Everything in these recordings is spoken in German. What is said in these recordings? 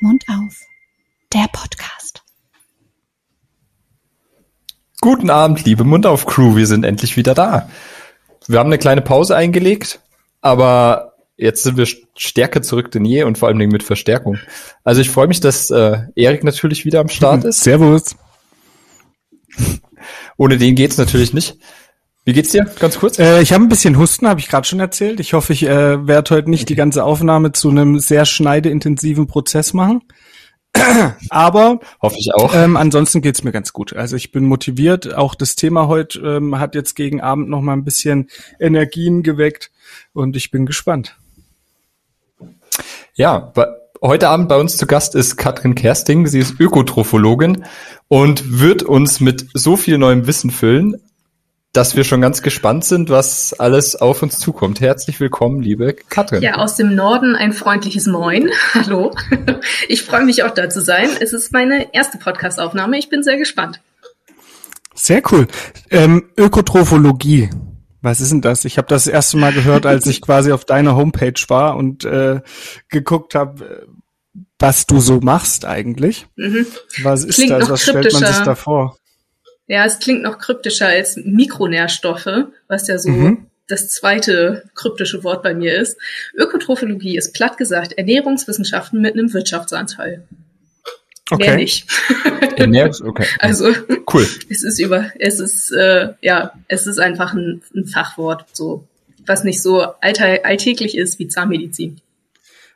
Mund auf. Der Podcast. Guten Abend, liebe Mund auf Crew. Wir sind endlich wieder da. Wir haben eine kleine Pause eingelegt, aber jetzt sind wir stärker zurück denn je und vor allem mit Verstärkung. Also ich freue mich, dass äh, Erik natürlich wieder am Start ist. Servus. Ohne den geht's natürlich nicht. Wie geht's dir? Ganz kurz. Äh, ich habe ein bisschen Husten, habe ich gerade schon erzählt. Ich hoffe, ich äh, werde heute nicht die ganze Aufnahme zu einem sehr schneideintensiven Prozess machen. Aber hoffe ich auch. Ähm, ansonsten geht's mir ganz gut. Also ich bin motiviert. Auch das Thema heute ähm, hat jetzt gegen Abend noch mal ein bisschen Energien geweckt und ich bin gespannt. Ja, heute Abend bei uns zu Gast ist Katrin Kersting. Sie ist Ökotrophologin und wird uns mit so viel neuem Wissen füllen dass wir schon ganz gespannt sind, was alles auf uns zukommt. Herzlich willkommen, liebe Katrin. Ja, aus dem Norden ein freundliches Moin. Hallo. Ich freue mich auch da zu sein. Es ist meine erste Podcast-Aufnahme. Ich bin sehr gespannt. Sehr cool. Ähm, Ökotrophologie. Was ist denn das? Ich habe das, erste Mal gehört, als ich quasi auf deiner Homepage war und äh, geguckt habe, was du so machst eigentlich. Mhm. Was ist Klingt das? Was stellt man sich da vor? Ja, es klingt noch kryptischer als Mikronährstoffe, was ja so mhm. das zweite kryptische Wort bei mir ist. Ökotrophologie ist platt gesagt Ernährungswissenschaften mit einem Wirtschaftsanteil. Okay. Mehr nicht. Ernährungs okay. Also cool. Es ist über, es ist äh, ja, es ist einfach ein, ein Fachwort, so was nicht so alltäglich ist wie Zahnmedizin.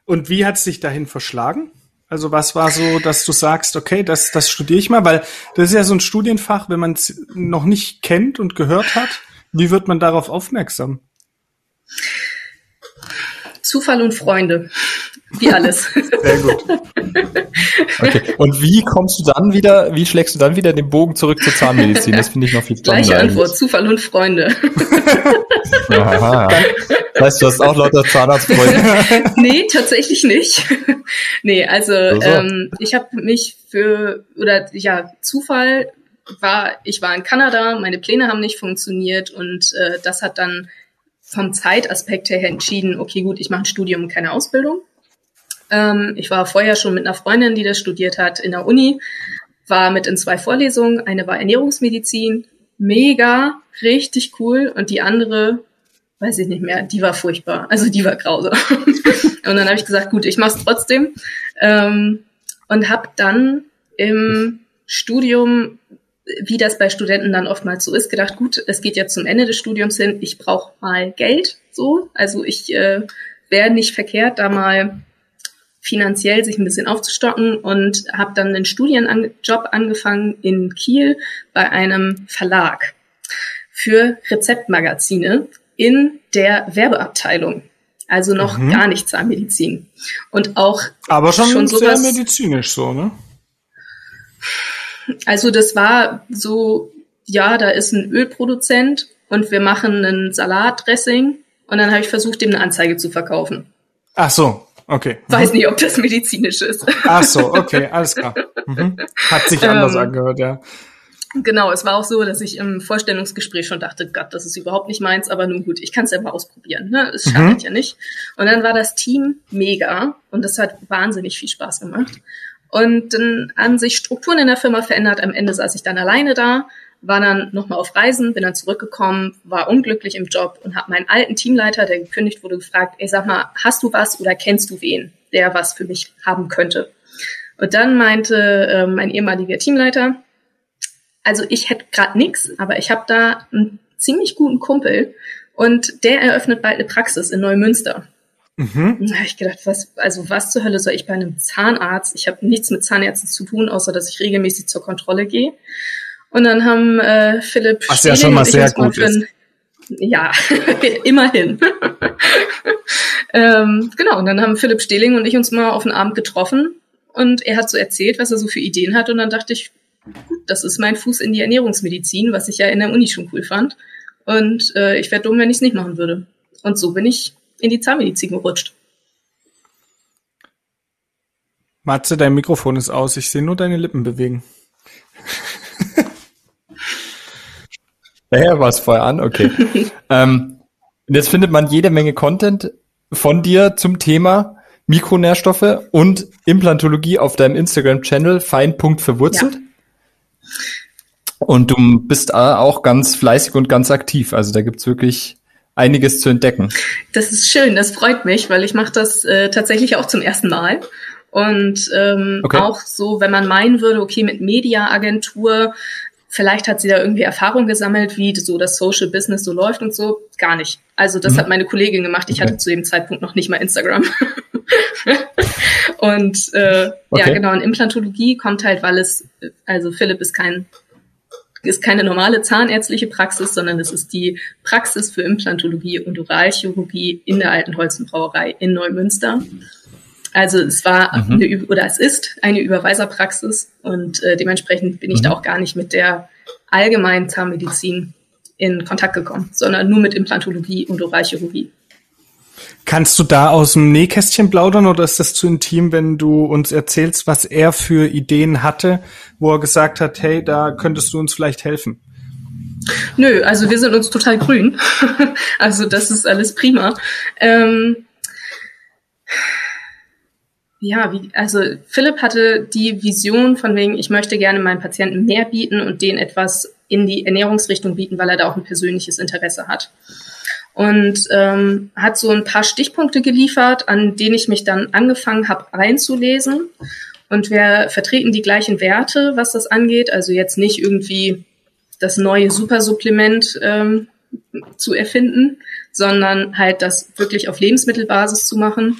Und wie hat es sich dahin verschlagen? Also was war so, dass du sagst, okay, das, das studiere ich mal, weil das ist ja so ein Studienfach, wenn man es noch nicht kennt und gehört hat, wie wird man darauf aufmerksam? Zufall und Freunde. Wie alles. Sehr gut. Okay. Und wie kommst du dann wieder, wie schlägst du dann wieder den Bogen zurück zur Zahnmedizin? Das finde ich noch viel spannender. Gleiche Antwort, Zufall und Freunde. Aha. Weißt du, hast auch lauter Zahnarztfreunde? nee, tatsächlich nicht. nee, also ähm, ich habe mich für, oder ja, Zufall war, ich war in Kanada, meine Pläne haben nicht funktioniert und äh, das hat dann vom Zeitaspekt her entschieden, okay, gut, ich mache ein Studium, keine Ausbildung. Ähm, ich war vorher schon mit einer Freundin, die das studiert hat, in der Uni, war mit in zwei Vorlesungen. Eine war Ernährungsmedizin, mega, richtig cool. Und die andere, weiß ich nicht mehr, die war furchtbar. Also die war grausam. und dann habe ich gesagt, gut, ich mach's trotzdem. Ähm, und habe dann im Studium, wie das bei Studenten dann oftmals so ist, gedacht, gut, es geht jetzt zum Ende des Studiums hin, ich brauche mal Geld. So, also ich äh, wäre nicht verkehrt, da mal finanziell sich ein bisschen aufzustocken und habe dann einen Studienjob angefangen in Kiel bei einem Verlag für Rezeptmagazine in der Werbeabteilung. Also noch mhm. gar nicht Zahnmedizin. Und auch Aber schon, schon sowas, sehr medizinisch so, ne? Also das war so, ja, da ist ein Ölproduzent und wir machen ein Salatdressing und dann habe ich versucht, dem eine Anzeige zu verkaufen. Ach so, Okay. Weiß nicht, ob das medizinisch ist. Ach so, okay, alles klar. Mhm. Hat sich anders ähm, angehört, ja. Genau, es war auch so, dass ich im Vorstellungsgespräch schon dachte, Gott, das ist überhaupt nicht meins, aber nun gut, ich kann es ja mal ausprobieren. Ne? Es schadet mhm. ja nicht. Und dann war das Team mega und das hat wahnsinnig viel Spaß gemacht. Und dann haben sich Strukturen in der Firma verändert. Am Ende saß ich dann alleine da war dann nochmal auf Reisen, bin dann zurückgekommen, war unglücklich im Job und habe meinen alten Teamleiter, der gekündigt wurde, gefragt, ey, sag mal, hast du was oder kennst du wen, der was für mich haben könnte? Und dann meinte äh, mein ehemaliger Teamleiter, also ich hätte gerade nix, aber ich habe da einen ziemlich guten Kumpel und der eröffnet bald eine Praxis in Neumünster. Mhm. Da habe ich gedacht, was, also was zur Hölle soll ich bei einem Zahnarzt? Ich habe nichts mit Zahnärzten zu tun, außer dass ich regelmäßig zur Kontrolle gehe. Und dann haben äh, Philipp Was ja schon mal sehr gut ist. Ja, immerhin. ähm, genau, und dann haben Philipp Stehling und ich uns mal auf den Abend getroffen und er hat so erzählt, was er so für Ideen hat und dann dachte ich, gut, das ist mein Fuß in die Ernährungsmedizin, was ich ja in der Uni schon cool fand. Und äh, ich wäre dumm, wenn ich es nicht machen würde. Und so bin ich in die Zahnmedizin gerutscht. Matze, dein Mikrofon ist aus. Ich sehe nur deine Lippen bewegen. Naja, war es vorher an, okay. ähm, jetzt findet man jede Menge Content von dir zum Thema Mikronährstoffe und Implantologie auf deinem Instagram-Channel fein.verwurzelt. Ja. Und du bist auch ganz fleißig und ganz aktiv. Also da gibt's wirklich einiges zu entdecken. Das ist schön, das freut mich, weil ich mache das äh, tatsächlich auch zum ersten Mal. Und ähm, okay. auch so, wenn man meinen würde, okay, mit Mediaagentur, vielleicht hat sie da irgendwie Erfahrung gesammelt, wie so das Social Business so läuft und so, gar nicht. Also das mhm. hat meine Kollegin gemacht. Ich okay. hatte zu dem Zeitpunkt noch nicht mal Instagram. und äh, okay. ja, genau, und Implantologie kommt halt, weil es, also Philipp ist kein ist keine normale zahnärztliche Praxis, sondern es ist die Praxis für Implantologie und Oralchirurgie in der Alten Holzenbrauerei in Neumünster. Also es war mhm. eine, oder es ist eine Überweiserpraxis und äh, dementsprechend bin ich mhm. da auch gar nicht mit der allgemeinen Zahnmedizin in Kontakt gekommen, sondern nur mit Implantologie und Oralchirurgie. Kannst du da aus dem Nähkästchen plaudern oder ist das zu intim, wenn du uns erzählst, was er für Ideen hatte, wo er gesagt hat, hey, da könntest du uns vielleicht helfen? Nö, also wir sind uns total grün. also das ist alles prima. Ähm, ja, wie, also Philipp hatte die Vision von wegen, ich möchte gerne meinen Patienten mehr bieten und denen etwas in die Ernährungsrichtung bieten, weil er da auch ein persönliches Interesse hat und ähm, hat so ein paar Stichpunkte geliefert, an denen ich mich dann angefangen habe einzulesen. Und wir vertreten die gleichen Werte, was das angeht. Also jetzt nicht irgendwie das neue Supersupplement ähm, zu erfinden, sondern halt das wirklich auf Lebensmittelbasis zu machen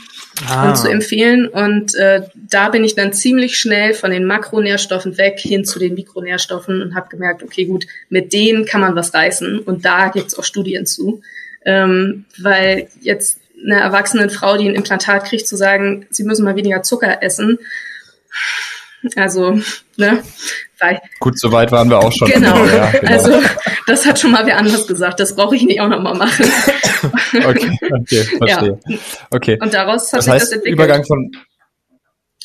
ah. und zu empfehlen. Und äh, da bin ich dann ziemlich schnell von den Makronährstoffen weg hin zu den Mikronährstoffen und habe gemerkt, okay, gut, mit denen kann man was reißen. Und da gibt's auch Studien zu. Ähm, weil jetzt eine erwachsene Frau, die ein Implantat kriegt, zu sagen, sie müssen mal weniger Zucker essen. Also, ne? Weil, Gut, so weit waren wir auch schon. Genau. Ja, genau. Also, das hat schon mal wer anders gesagt. Das brauche ich nicht auch nochmal machen. okay, okay, verstehe. Ja. Okay. Und daraus hat das heißt, sich das entwickelt. Übergang von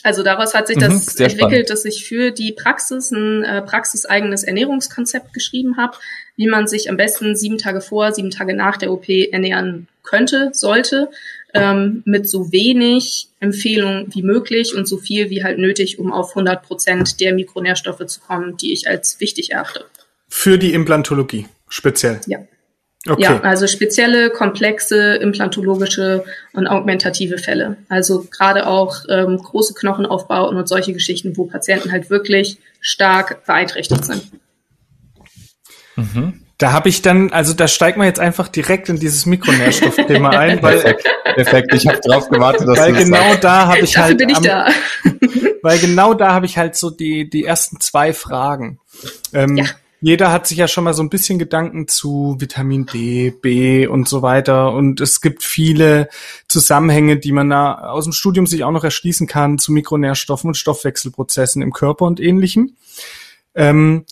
also daraus hat sich mhm, das entwickelt, spannend. dass ich für die Praxis ein äh, praxiseigenes Ernährungskonzept geschrieben habe, wie man sich am besten sieben Tage vor, sieben Tage nach der OP ernähren könnte, sollte, ähm, mit so wenig Empfehlungen wie möglich und so viel wie halt nötig, um auf 100 Prozent der Mikronährstoffe zu kommen, die ich als wichtig erachte. Für die Implantologie speziell? Ja. Okay. Ja, also spezielle, komplexe, implantologische und augmentative Fälle. Also gerade auch ähm, große Knochenaufbauten und solche Geschichten, wo Patienten halt wirklich stark beeinträchtigt sind. Mhm. Da habe ich dann, also da steigt man jetzt einfach direkt in dieses Mikronährstoffthema ein, weil perfekt, perfekt. ich habe drauf gewartet, dass weil genau sagst. da habe ich Dafür halt, bin ich am, da. weil genau da habe ich halt so die die ersten zwei Fragen. Ähm, ja jeder hat sich ja schon mal so ein bisschen Gedanken zu Vitamin D, B und so weiter. Und es gibt viele Zusammenhänge, die man da aus dem Studium sich auch noch erschließen kann zu Mikronährstoffen und Stoffwechselprozessen im Körper und ähnlichem. Ähm,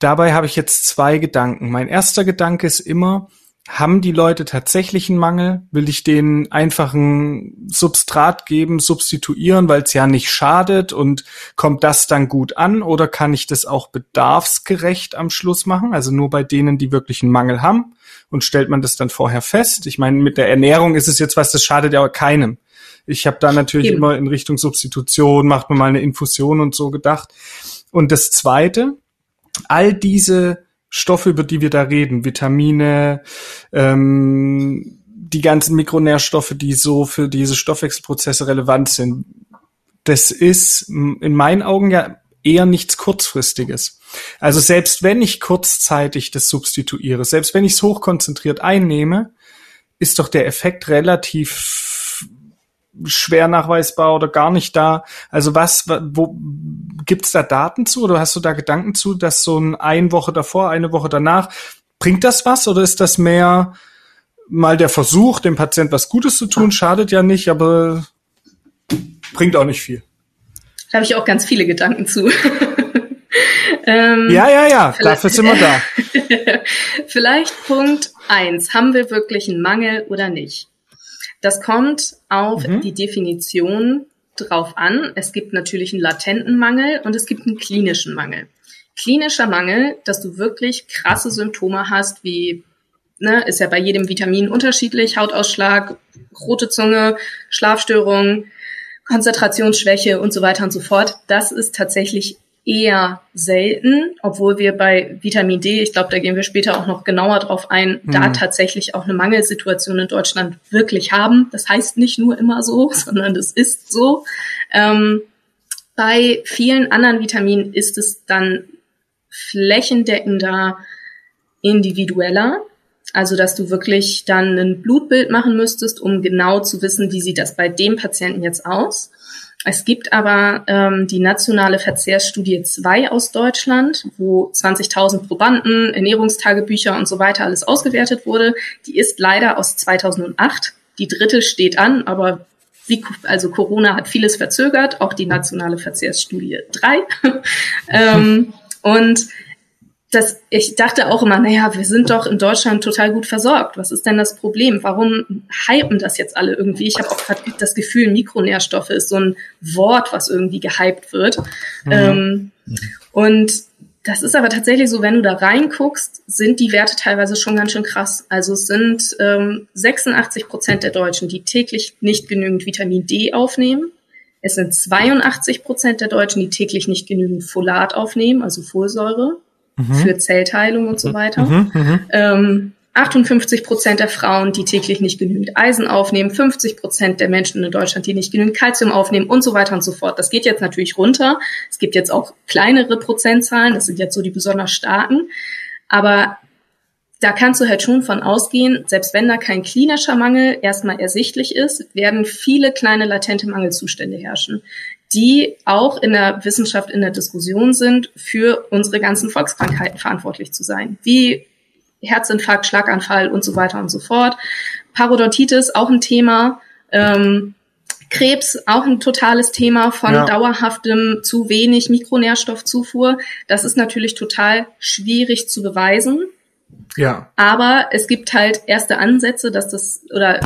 dabei habe ich jetzt zwei Gedanken. Mein erster Gedanke ist immer, haben die Leute tatsächlich einen Mangel? Will ich denen einfach ein Substrat geben, substituieren, weil es ja nicht schadet und kommt das dann gut an? Oder kann ich das auch bedarfsgerecht am Schluss machen? Also nur bei denen, die wirklich einen Mangel haben und stellt man das dann vorher fest? Ich meine, mit der Ernährung ist es jetzt was, das schadet ja keinem. Ich habe da natürlich Eben. immer in Richtung Substitution, macht man mal eine Infusion und so gedacht. Und das Zweite, all diese Stoffe, über die wir da reden, Vitamine, ähm, die ganzen Mikronährstoffe, die so für diese Stoffwechselprozesse relevant sind, das ist in meinen Augen ja eher nichts kurzfristiges. Also selbst wenn ich kurzzeitig das substituiere, selbst wenn ich es hochkonzentriert einnehme, ist doch der Effekt relativ schwer nachweisbar oder gar nicht da. Also was, wo gibt's da Daten zu oder hast du da Gedanken zu, dass so ein eine Woche davor, eine Woche danach, bringt das was oder ist das mehr mal der Versuch, dem Patient was Gutes zu tun, schadet ja nicht, aber bringt auch nicht viel. Da habe ich auch ganz viele Gedanken zu. ähm, ja, ja, ja, dafür sind wir da. vielleicht Punkt eins: Haben wir wirklich einen Mangel oder nicht? Das kommt auf mhm. die Definition drauf an. Es gibt natürlich einen latenten Mangel und es gibt einen klinischen Mangel. klinischer Mangel, dass du wirklich krasse Symptome hast, wie ne, ist ja bei jedem Vitamin unterschiedlich, Hautausschlag, rote Zunge, Schlafstörungen, Konzentrationsschwäche und so weiter und so fort. Das ist tatsächlich eher selten, obwohl wir bei Vitamin D, ich glaube, da gehen wir später auch noch genauer drauf ein, mhm. da tatsächlich auch eine Mangelsituation in Deutschland wirklich haben. Das heißt nicht nur immer so, sondern das ist so. Ähm, bei vielen anderen Vitaminen ist es dann flächendeckender individueller. Also, dass du wirklich dann ein Blutbild machen müsstest, um genau zu wissen, wie sieht das bei dem Patienten jetzt aus. Es gibt aber ähm, die nationale Verzehrsstudie 2 aus Deutschland, wo 20.000 Probanden, Ernährungstagebücher und so weiter alles ausgewertet wurde. Die ist leider aus 2008. Die dritte steht an, aber wie, also Corona hat vieles verzögert, auch die nationale Verzehrsstudie 3. ähm, und das, ich dachte auch immer, naja, wir sind doch in Deutschland total gut versorgt. Was ist denn das Problem? Warum hypen das jetzt alle irgendwie? Ich habe auch gerade das Gefühl, Mikronährstoffe ist so ein Wort, was irgendwie gehypt wird. Mhm. Ähm, und das ist aber tatsächlich so, wenn du da reinguckst, sind die Werte teilweise schon ganz schön krass. Also es sind ähm, 86 Prozent der Deutschen, die täglich nicht genügend Vitamin D aufnehmen. Es sind 82 Prozent der Deutschen, die täglich nicht genügend Folat aufnehmen, also Folsäure mhm. für Zellteilung und so mhm. weiter. Mhm, mhm, ähm, 58 Prozent der Frauen, die täglich nicht genügend Eisen aufnehmen, 50 Prozent der Menschen in Deutschland, die nicht genügend Kalzium aufnehmen und so weiter und so fort. Das geht jetzt natürlich runter. Es gibt jetzt auch kleinere Prozentzahlen, das sind jetzt so die besonders starken. Aber da kannst du halt schon von ausgehen, selbst wenn da kein klinischer Mangel erstmal ersichtlich ist, werden viele kleine latente Mangelzustände herrschen die auch in der Wissenschaft in der Diskussion sind, für unsere ganzen Volkskrankheiten verantwortlich zu sein, wie Herzinfarkt, Schlaganfall und so weiter und so fort. Parodontitis auch ein Thema. Ähm, Krebs auch ein totales Thema von ja. dauerhaftem zu wenig Mikronährstoffzufuhr. Das ist natürlich total schwierig zu beweisen. Ja. Aber es gibt halt erste Ansätze, dass das oder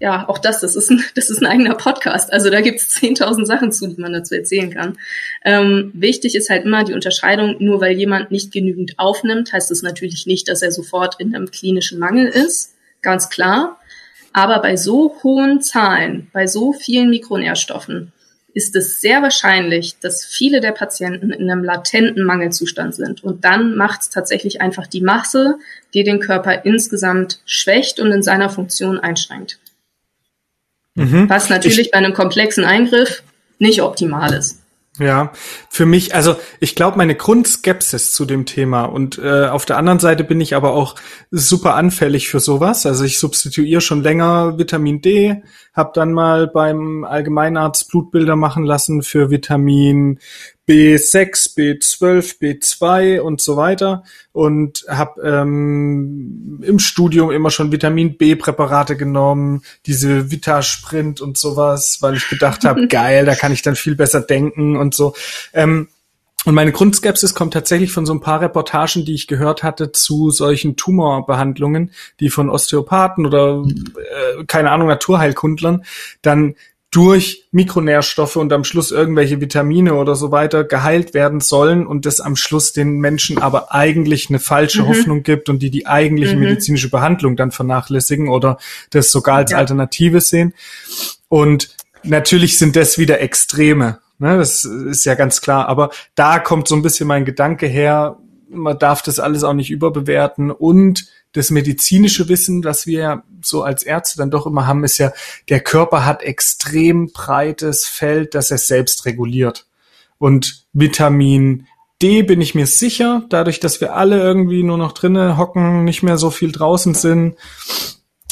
ja, auch das, das ist ein, das ist ein eigener Podcast. Also da gibt es 10.000 Sachen zu, die man dazu erzählen kann. Ähm, wichtig ist halt immer die Unterscheidung, nur weil jemand nicht genügend aufnimmt, heißt das natürlich nicht, dass er sofort in einem klinischen Mangel ist. Ganz klar. Aber bei so hohen Zahlen, bei so vielen Mikronährstoffen, ist es sehr wahrscheinlich, dass viele der Patienten in einem latenten Mangelzustand sind. Und dann macht es tatsächlich einfach die Masse, die den Körper insgesamt schwächt und in seiner Funktion einschränkt. Mhm. Was natürlich ich, bei einem komplexen Eingriff nicht optimal ist. Ja, für mich, also ich glaube, meine Grundskepsis zu dem Thema und äh, auf der anderen Seite bin ich aber auch super anfällig für sowas. Also ich substituiere schon länger Vitamin D, habe dann mal beim Allgemeinarzt Blutbilder machen lassen für Vitamin B6, B12, B2 und so weiter und habe ähm, im Studium immer schon Vitamin B-Präparate genommen, diese Vitasprint und sowas, weil ich gedacht habe, geil, da kann ich dann viel besser denken und so. Ähm, und meine Grundskepsis kommt tatsächlich von so ein paar Reportagen, die ich gehört hatte zu solchen Tumorbehandlungen, die von Osteopathen oder äh, keine Ahnung Naturheilkundlern dann durch Mikronährstoffe und am Schluss irgendwelche Vitamine oder so weiter geheilt werden sollen und das am Schluss den Menschen aber eigentlich eine falsche mhm. Hoffnung gibt und die die eigentliche mhm. medizinische Behandlung dann vernachlässigen oder das sogar als ja. Alternative sehen. Und natürlich sind das wieder Extreme. Ne? Das ist ja ganz klar. Aber da kommt so ein bisschen mein Gedanke her, man darf das alles auch nicht überbewerten und das medizinische Wissen, das wir so als Ärzte dann doch immer haben, ist ja, der Körper hat extrem breites Feld, das er selbst reguliert. Und Vitamin D bin ich mir sicher, dadurch, dass wir alle irgendwie nur noch drinnen hocken, nicht mehr so viel draußen sind,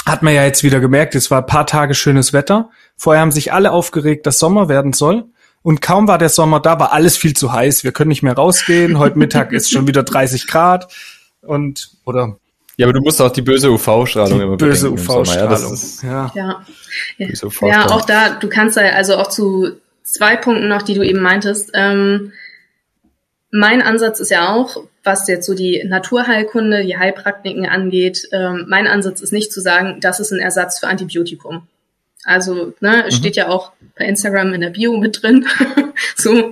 hat man ja jetzt wieder gemerkt, es war ein paar Tage schönes Wetter. Vorher haben sich alle aufgeregt, dass Sommer werden soll. Und kaum war der Sommer da, war alles viel zu heiß. Wir können nicht mehr rausgehen. Heute Mittag ist schon wieder 30 Grad. Und, oder ja, aber du musst auch die böse UV-Strahlung immer böse UV-Strahlung. Ja, ja. Ja. Ja. ja, auch da, du kannst da, also auch zu zwei Punkten noch, die du eben meintest. Ähm, mein Ansatz ist ja auch, was jetzt so die Naturheilkunde, die Heilpraktiken angeht, ähm, mein Ansatz ist nicht zu sagen, das ist ein Ersatz für Antibiotikum. Also, ne, es mhm. steht ja auch bei Instagram in der Bio mit drin, so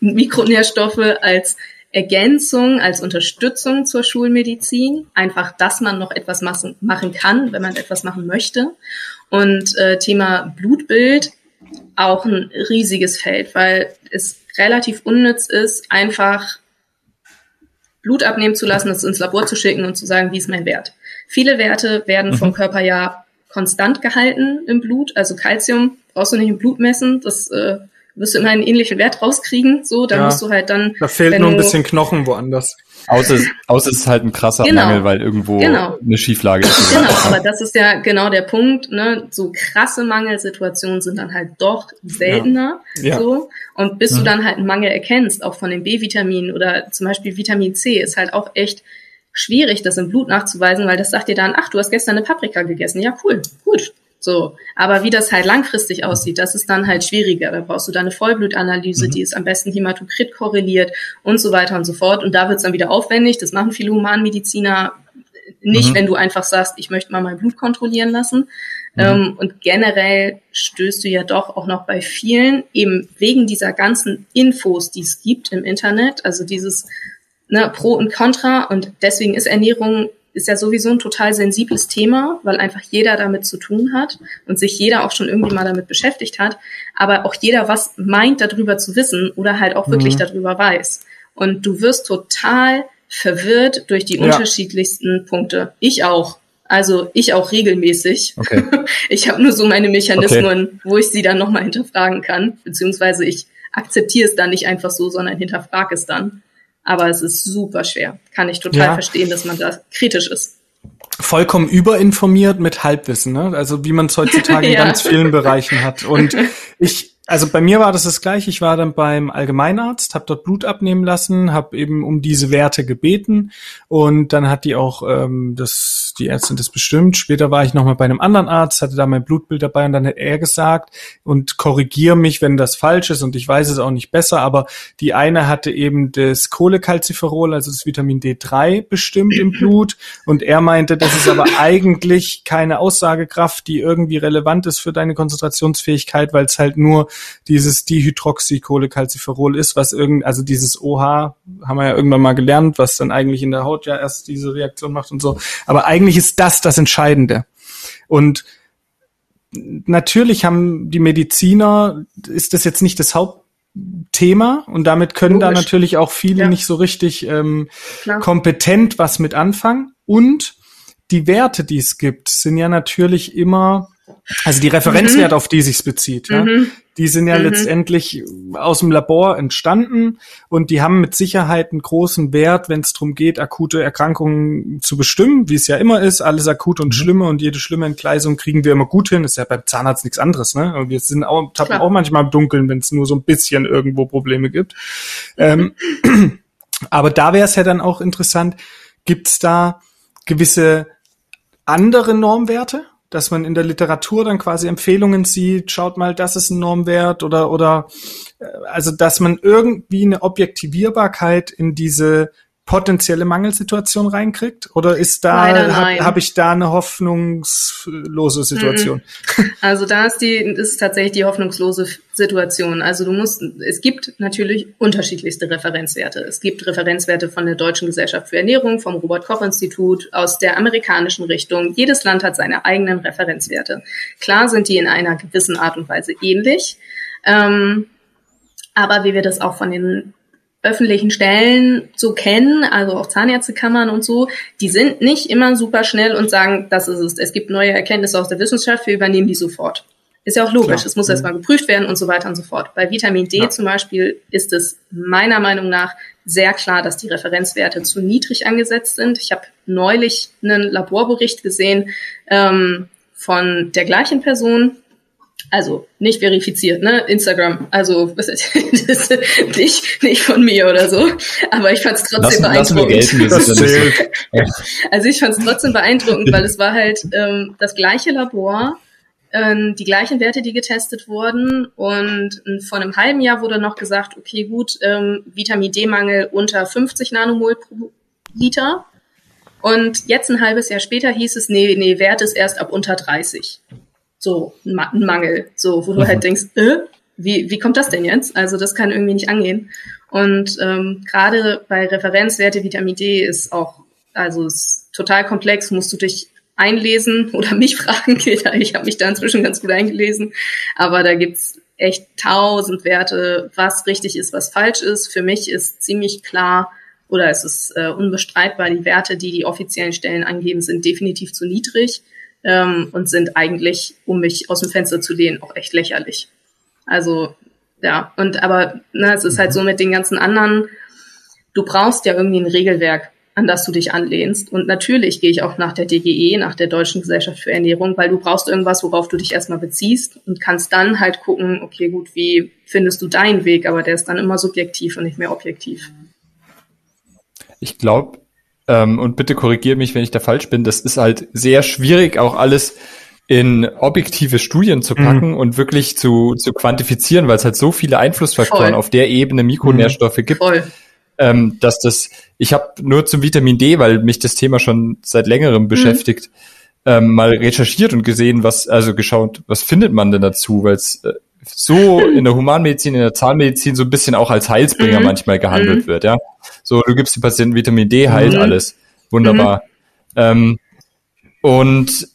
Mikronährstoffe als Ergänzung, als Unterstützung zur Schulmedizin. Einfach, dass man noch etwas machen kann, wenn man etwas machen möchte. Und äh, Thema Blutbild auch ein riesiges Feld, weil es relativ unnütz ist, einfach Blut abnehmen zu lassen, es ins Labor zu schicken und zu sagen, wie ist mein Wert. Viele Werte werden mhm. vom Körper ja konstant gehalten im Blut, also Calcium brauchst du nicht im Blut messen, das äh, wirst du immer einen ähnlichen Wert rauskriegen, so, da ja, musst du halt dann. Da fehlt nur ein bisschen Knochen woanders. Außer, außer es ist halt ein krasser genau. Mangel, weil irgendwo genau. eine Schieflage ist. Genau, aber das ist ja genau der Punkt, ne? So krasse Mangelsituationen sind dann halt doch seltener, ja. so. Und bis ja. du dann halt einen Mangel erkennst, auch von den B-Vitaminen oder zum Beispiel Vitamin C, ist halt auch echt schwierig, das im Blut nachzuweisen, weil das sagt dir dann, ach, du hast gestern eine Paprika gegessen. Ja, cool, gut, so, aber wie das halt langfristig aussieht, das ist dann halt schwieriger. Da brauchst du dann eine Vollblutanalyse, mhm. die ist am besten Hämatokrit korreliert und so weiter und so fort. Und da wird's dann wieder aufwendig. Das machen viele Humanmediziner nicht, mhm. wenn du einfach sagst, ich möchte mal mein Blut kontrollieren lassen. Mhm. Ähm, und generell stößt du ja doch auch noch bei vielen, eben wegen dieser ganzen Infos, die es gibt im Internet, also dieses ne, Pro und Contra. Und deswegen ist Ernährung ist ja sowieso ein total sensibles Thema, weil einfach jeder damit zu tun hat und sich jeder auch schon irgendwie mal damit beschäftigt hat, aber auch jeder was meint darüber zu wissen oder halt auch wirklich mhm. darüber weiß. Und du wirst total verwirrt durch die ja. unterschiedlichsten Punkte. Ich auch. Also ich auch regelmäßig. Okay. Ich habe nur so meine Mechanismen, okay. wo ich sie dann nochmal hinterfragen kann, beziehungsweise ich akzeptiere es dann nicht einfach so, sondern hinterfrage es dann. Aber es ist super schwer. Kann ich total ja. verstehen, dass man da kritisch ist. Vollkommen überinformiert mit Halbwissen, ne? Also wie man es heutzutage ja. in ganz vielen Bereichen hat. Und ich also bei mir war das das gleiche. Ich war dann beim Allgemeinarzt, habe dort Blut abnehmen lassen, habe eben um diese Werte gebeten und dann hat die auch ähm, das, die Ärztin das bestimmt. Später war ich nochmal bei einem anderen Arzt, hatte da mein Blutbild dabei und dann hat er gesagt und korrigier mich, wenn das falsch ist und ich weiß es auch nicht besser, aber die eine hatte eben das Cholecalciferol, also das Vitamin D3 bestimmt im Blut und er meinte, das ist aber eigentlich keine Aussagekraft, die irgendwie relevant ist für deine Konzentrationsfähigkeit, weil es halt nur dieses Dihydroxycholecalciferol ist, was irgend, also dieses OH haben wir ja irgendwann mal gelernt, was dann eigentlich in der Haut ja erst diese Reaktion macht und so. Aber eigentlich ist das das Entscheidende. Und natürlich haben die Mediziner, ist das jetzt nicht das Hauptthema und damit können Logisch. da natürlich auch viele ja. nicht so richtig ähm, kompetent was mit anfangen. Und die Werte, die es gibt, sind ja natürlich immer also die Referenzwerte, mhm. auf die sich's bezieht, ja, mhm. Die sind ja mhm. letztendlich aus dem Labor entstanden und die haben mit Sicherheit einen großen Wert, wenn es darum geht, akute Erkrankungen zu bestimmen, wie es ja immer ist, alles akut und mhm. schlimme und jede schlimme Entgleisung kriegen wir immer gut hin. ist ja beim Zahnarzt nichts anderes, ne? Und wir sind auch, tappen auch manchmal im Dunkeln, wenn es nur so ein bisschen irgendwo Probleme gibt. Ähm, aber da wäre es ja dann auch interessant, gibt's da gewisse andere Normwerte? Dass man in der Literatur dann quasi Empfehlungen sieht, schaut mal, das ist ein Normwert oder oder äh, also dass man irgendwie eine Objektivierbarkeit in diese potenzielle Mangelsituation reinkriegt? Oder ist da, habe hab ich da eine hoffnungslose Situation? Also da ist die, ist tatsächlich die hoffnungslose Situation. Also du musst, es gibt natürlich unterschiedlichste Referenzwerte. Es gibt Referenzwerte von der Deutschen Gesellschaft für Ernährung, vom Robert Koch Institut, aus der amerikanischen Richtung. Jedes Land hat seine eigenen Referenzwerte. Klar sind die in einer gewissen Art und Weise ähnlich. Ähm, aber wie wir das auch von den öffentlichen Stellen so kennen, also auch Zahnärztekammern und so, die sind nicht immer super schnell und sagen, das ist es. Es gibt neue Erkenntnisse aus der Wissenschaft, wir übernehmen die sofort. Ist ja auch logisch, Klar. es muss mhm. erstmal geprüft werden und so weiter und so fort. Bei Vitamin D ja. zum Beispiel ist es meiner Meinung nach sehr klar, dass die Referenzwerte zu niedrig angesetzt sind. Ich habe neulich einen Laborbericht gesehen ähm, von der gleichen Person, also nicht verifiziert, ne? Instagram. Also das ist nicht, nicht von mir oder so. Aber ich fand es trotzdem lassen, beeindruckend. Lassen also ich fand es trotzdem beeindruckend, weil es war halt ähm, das gleiche Labor, ähm, die gleichen Werte, die getestet wurden. Und vor einem halben Jahr wurde noch gesagt, okay, gut, ähm, Vitamin D-Mangel unter 50 Nanomol pro Liter. Und jetzt ein halbes Jahr später hieß es, nee, nee, Wert ist erst ab unter 30 so ein Mangel, so wo du halt mhm. denkst, äh, wie, wie kommt das denn jetzt? Also das kann irgendwie nicht angehen. Und ähm, gerade bei Referenzwerte Vitamin D ist auch, also ist total komplex, musst du dich einlesen oder mich fragen, ich habe mich da inzwischen ganz gut eingelesen, aber da gibt's echt tausend Werte, was richtig ist, was falsch ist. Für mich ist ziemlich klar, oder es ist äh, unbestreitbar, die Werte, die die offiziellen Stellen angeben, sind definitiv zu niedrig ähm, und sind eigentlich, um mich aus dem Fenster zu lehnen, auch echt lächerlich. Also ja, und aber ne, es ist halt so mit den ganzen anderen, du brauchst ja irgendwie ein Regelwerk, an das du dich anlehnst. Und natürlich gehe ich auch nach der DGE, nach der Deutschen Gesellschaft für Ernährung, weil du brauchst irgendwas, worauf du dich erstmal beziehst und kannst dann halt gucken, okay, gut, wie findest du deinen Weg, aber der ist dann immer subjektiv und nicht mehr objektiv. Ich glaube, ähm, und bitte korrigiere mich, wenn ich da falsch bin, das ist halt sehr schwierig, auch alles in objektive Studien zu packen mhm. und wirklich zu, zu quantifizieren, weil es halt so viele Einflussfaktoren Voll. auf der Ebene Mikronährstoffe mhm. gibt, ähm, dass das, ich habe nur zum Vitamin D, weil mich das Thema schon seit längerem mhm. beschäftigt, ähm, mal recherchiert und gesehen, was, also geschaut, was findet man denn dazu, weil es äh, so in der Humanmedizin, in der Zahnmedizin so ein bisschen auch als Heilsbringer mhm. manchmal gehandelt mhm. wird, ja. So, du gibst dem Patienten Vitamin D, heilt mhm. alles. Wunderbar. Ähm, und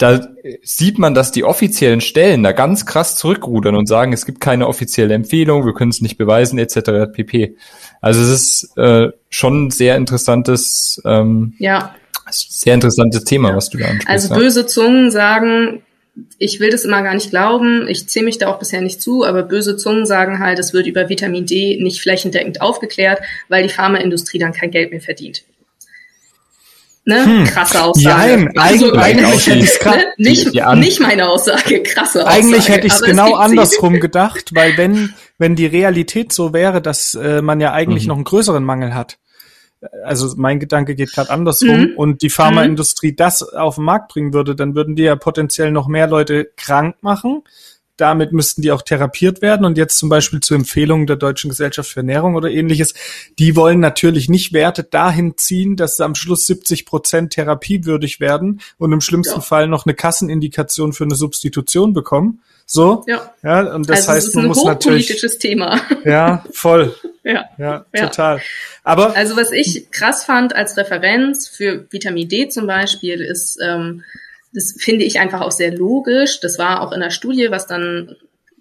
da sieht man, dass die offiziellen Stellen da ganz krass zurückrudern und sagen, es gibt keine offizielle Empfehlung, wir können es nicht beweisen, etc. pp. Also es ist äh, schon ein sehr interessantes, ähm, ja. sehr interessantes Thema, was du da ansprichst. Also böse Zungen sagen, ich will das immer gar nicht glauben, ich zähle mich da auch bisher nicht zu, aber böse Zungen sagen halt, es wird über Vitamin D nicht flächendeckend aufgeklärt, weil die Pharmaindustrie dann kein Geld mehr verdient. Ne? Hm. Krasse Aussage. Nein, also, eigentlich hätte ich ne? nicht, nicht meine Aussage, krasse Aussage. Eigentlich hätte ich es genau andersrum sie. gedacht, weil wenn, wenn die Realität so wäre, dass äh, man ja eigentlich mhm. noch einen größeren Mangel hat, also mein Gedanke geht gerade andersrum mhm. und die Pharmaindustrie mhm. das auf den Markt bringen würde, dann würden die ja potenziell noch mehr Leute krank machen damit müssten die auch therapiert werden. Und jetzt zum Beispiel zu Empfehlungen der Deutschen Gesellschaft für Ernährung oder ähnliches, die wollen natürlich nicht Werte dahin ziehen, dass sie am Schluss 70 Prozent therapiewürdig werden und im schlimmsten ja. Fall noch eine Kassenindikation für eine Substitution bekommen. So, ja, ja und das also heißt, man muss natürlich politisches Thema. Ja, voll. ja, ja, ja, total. Aber also was ich krass fand als Referenz für Vitamin D zum Beispiel ist ähm, das finde ich einfach auch sehr logisch. Das war auch in der Studie, was dann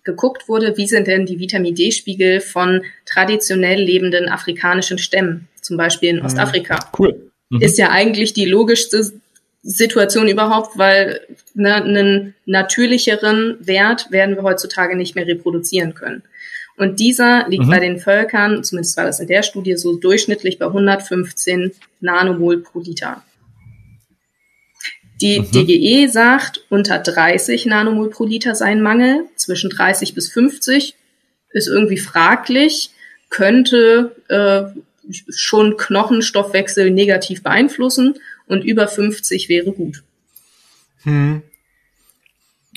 geguckt wurde, wie sind denn die Vitamin D-Spiegel von traditionell lebenden afrikanischen Stämmen, zum Beispiel in mhm. Ostafrika. Cool. Mhm. Ist ja eigentlich die logischste Situation überhaupt, weil ne, einen natürlicheren Wert werden wir heutzutage nicht mehr reproduzieren können. Und dieser liegt mhm. bei den Völkern, zumindest war das in der Studie so durchschnittlich bei 115 Nanomol pro Liter. Die mhm. DGE sagt, unter 30 Nanomol pro Liter sei ein Mangel, zwischen 30 bis 50 ist irgendwie fraglich, könnte äh, schon Knochenstoffwechsel negativ beeinflussen und über 50 wäre gut. Hm.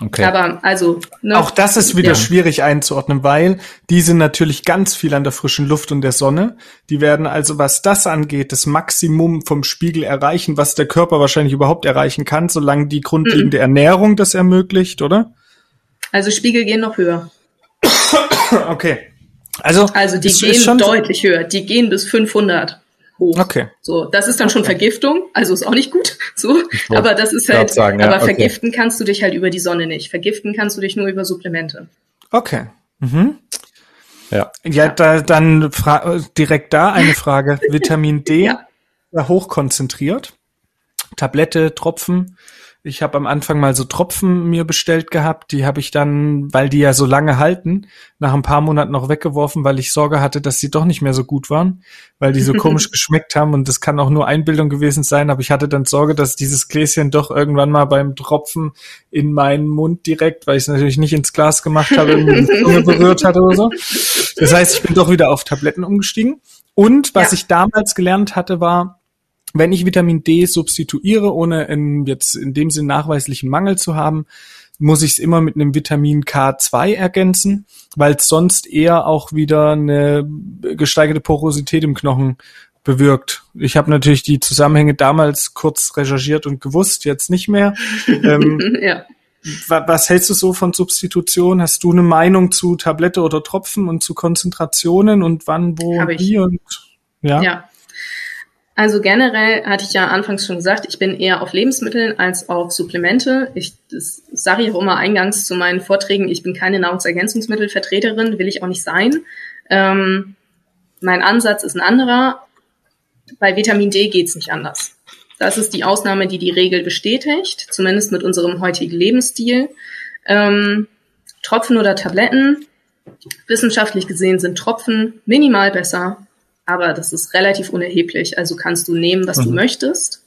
Okay. Aber also ne, auch das ist wieder ja. schwierig einzuordnen, weil die sind natürlich ganz viel an der frischen Luft und der Sonne. Die werden also, was das angeht, das Maximum vom Spiegel erreichen, was der Körper wahrscheinlich überhaupt erreichen kann, solange die grundlegende mhm. Ernährung das ermöglicht, oder? Also Spiegel gehen noch höher. okay. Also, also die gehen deutlich höher. Die gehen bis 500 hoch. Okay. So, das ist dann schon Vergiftung, also ist auch nicht gut. So, aber das ist halt. Sagen, ja, aber okay. vergiften kannst du dich halt über die Sonne nicht. Vergiften kannst du dich nur über Supplemente. Okay. Mhm. Ja. Ja, da, dann direkt da eine Frage. Vitamin D ja. hochkonzentriert. Tablette, Tropfen. Ich habe am Anfang mal so Tropfen mir bestellt gehabt. Die habe ich dann, weil die ja so lange halten, nach ein paar Monaten noch weggeworfen, weil ich Sorge hatte, dass sie doch nicht mehr so gut waren, weil die so komisch geschmeckt haben. Und das kann auch nur Einbildung gewesen sein. Aber ich hatte dann Sorge, dass dieses Gläschen doch irgendwann mal beim Tropfen in meinen Mund direkt, weil ich es natürlich nicht ins Glas gemacht habe, die Zunge berührt hatte oder so. Das heißt, ich bin doch wieder auf Tabletten umgestiegen. Und was ja. ich damals gelernt hatte, war, wenn ich Vitamin D substituiere, ohne in, jetzt in dem Sinn nachweislichen Mangel zu haben, muss ich es immer mit einem Vitamin K2 ergänzen, weil es sonst eher auch wieder eine gesteigerte Porosität im Knochen bewirkt. Ich habe natürlich die Zusammenhänge damals kurz recherchiert und gewusst, jetzt nicht mehr. ähm, ja. was hältst du so von Substitution? Hast du eine Meinung zu Tablette oder Tropfen und zu Konzentrationen und wann, wo, wie und ja? Ja. Also generell hatte ich ja anfangs schon gesagt, ich bin eher auf Lebensmitteln als auf Supplemente. Ich das sage ich auch immer eingangs zu meinen Vorträgen, ich bin keine Nahrungsergänzungsmittelvertreterin, will ich auch nicht sein. Ähm, mein Ansatz ist ein anderer. Bei Vitamin D geht's nicht anders. Das ist die Ausnahme, die die Regel bestätigt, zumindest mit unserem heutigen Lebensstil. Ähm, Tropfen oder Tabletten, wissenschaftlich gesehen sind Tropfen minimal besser, aber das ist relativ unerheblich. Also kannst du nehmen, was du Mhm. möchtest.